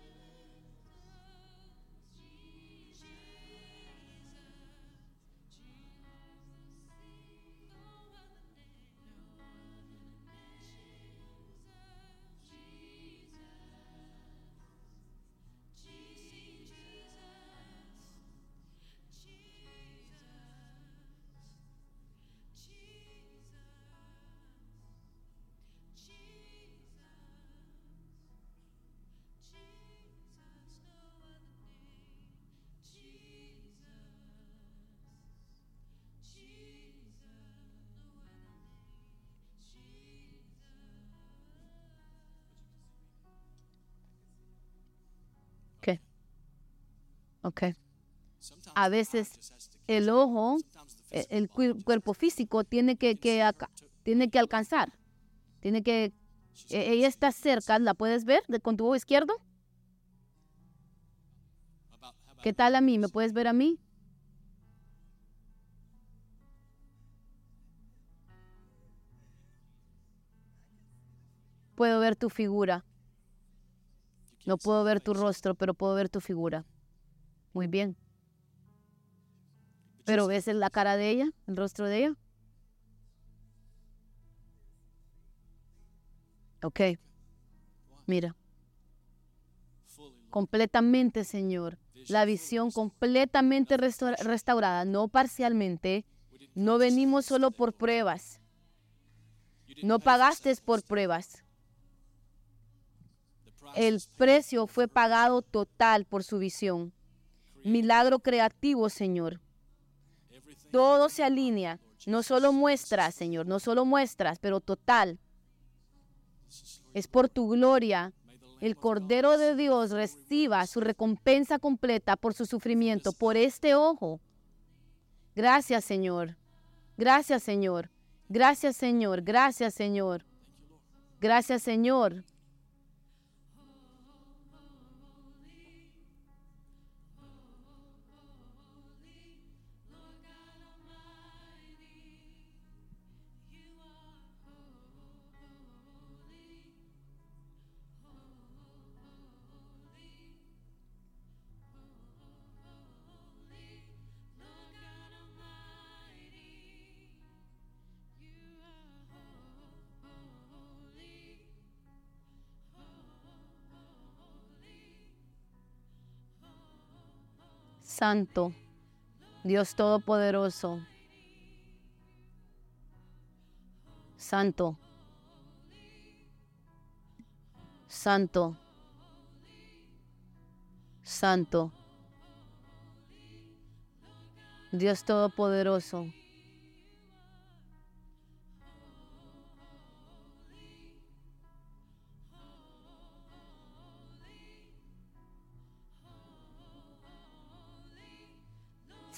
A veces el ojo, e, el, cuerpo físico tiene que, tiene que alcanzar. Tiene que... E, ella está cerca, ¿la puedes ver con tu ojo izquierdo? ¿Qué tal a mí? ¿Me puedes ver a mí? Puedo ver tu figura. No puedo ver tu rostro, pero puedo ver tu figura. Muy bien. Pero ves la cara de ella, el rostro de ella. Ok. Mira. Completamente, Señor. La visión completamente restaurada, no parcialmente. No venimos solo por pruebas. No pagaste por pruebas. El precio fue pagado total por su visión milagro creativo, Señor. Todo se alinea. No solo muestras, Señor, no solo muestras, pero total. Es por tu gloria. El Cordero de Dios reciba su recompensa completa por su sufrimiento, por este ojo. Gracias, Señor. Gracias, Señor. Gracias, Señor. Gracias, Señor. Gracias, Señor. Santo, Dios Todopoderoso, Santo, Santo, Santo, Dios Todopoderoso.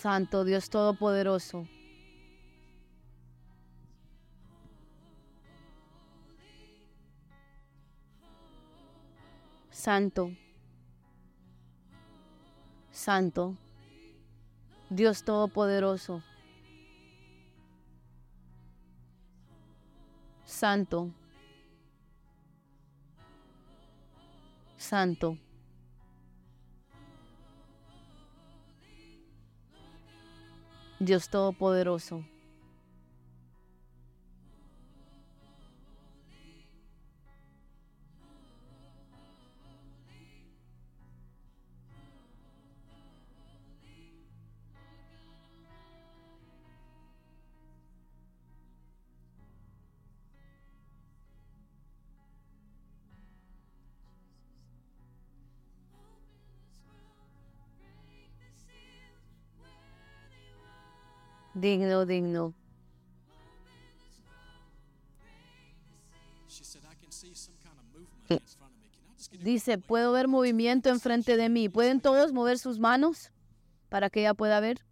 Santo Dios Todopoderoso. Santo. Santo. Dios Todopoderoso. Santo. Santo. Dios Todopoderoso. Digno, digno. Dice, puedo ver movimiento enfrente de mí. ¿Pueden todos mover sus manos para que ella pueda ver?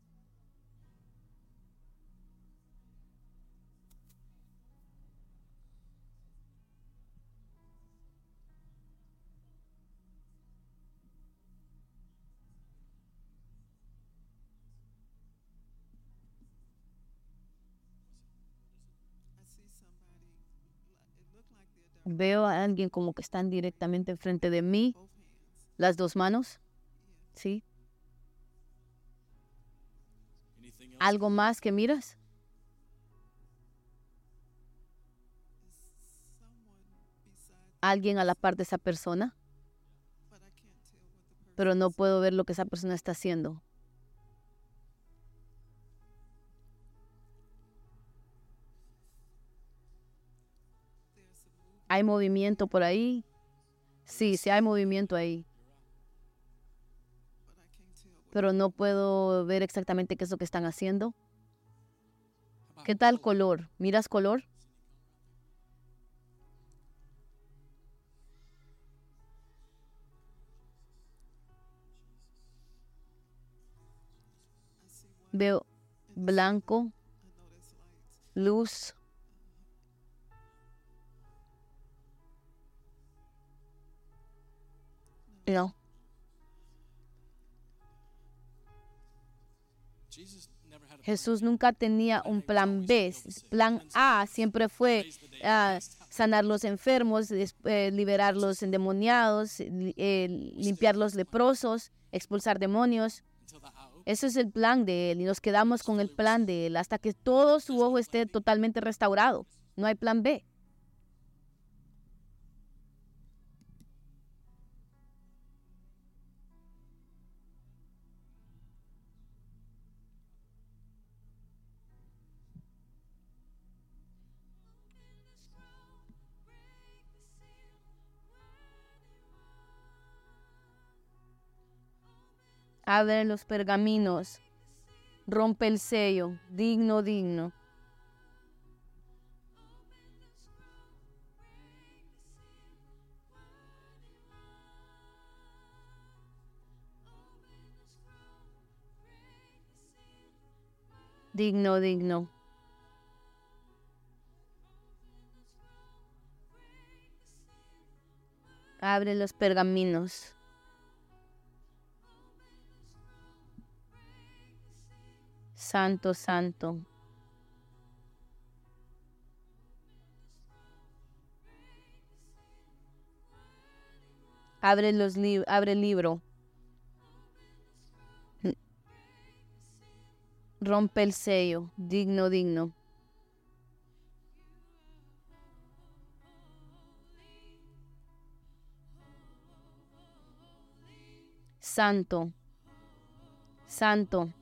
Veo a alguien como que están directamente enfrente de mí. Las dos manos. Sí. ¿Algo más que miras? ¿Alguien a la par de esa persona? Pero no puedo ver lo que esa persona está haciendo. ¿Hay movimiento por ahí? Sí, sí hay movimiento ahí. Pero no puedo ver exactamente qué es lo que están haciendo. ¿Qué tal color? ¿Miras color? Veo blanco, luz. Jesús nunca tenía un plan B. Plan A siempre fue ah, sanar los enfermos, eh, liberar los endemoniados, eh, limpiar los leprosos, expulsar demonios. Ese es el plan de Él y nos quedamos con el plan de Él hasta que todo su ojo esté totalmente restaurado. No hay plan B. abre los pergaminos, rompe el sello, digno, digno. Digno, digno. Abre los pergaminos. Santo, santo. Abre, los abre el libro. Rompe el sello. Digno, digno. Santo. Santo.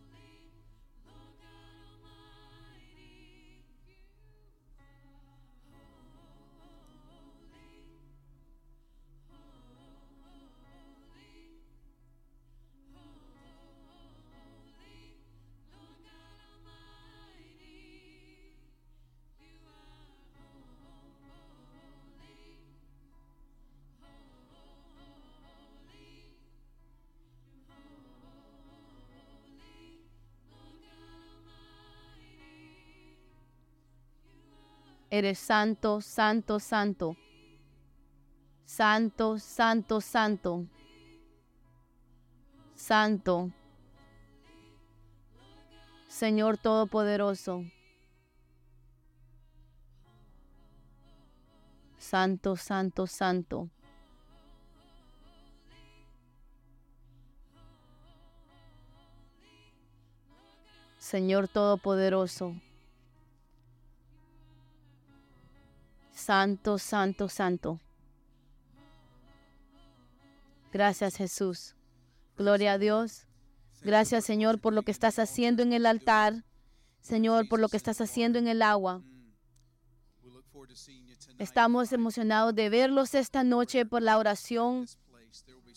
Eres santo, santo, santo. Santo, santo, santo. Santo. Señor Todopoderoso. Santo, santo, santo. Señor Todopoderoso. Santo, santo, santo. Gracias Jesús. Gloria a Dios. Gracias Señor por lo que estás haciendo en el altar. Señor, por lo que estás haciendo en el agua. Estamos emocionados de verlos esta noche por la oración.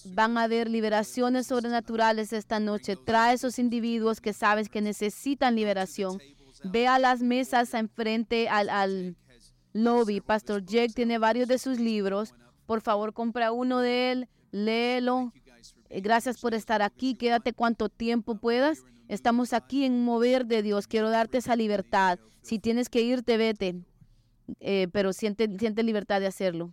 Van a haber liberaciones sobrenaturales esta noche. Trae esos individuos que sabes que necesitan liberación Ve a las mesas enfrente al, al lobby. Pastor Jake tiene varios de sus libros. Por favor, compra uno de él, léelo. Eh, Gracias por estar aquí. Quédate cuanto tiempo puedas. Estamos aquí en mover de Dios. Quiero darte esa libertad. Si tienes que irte, vete. Eh, pero siente, siente libertad de hacerlo.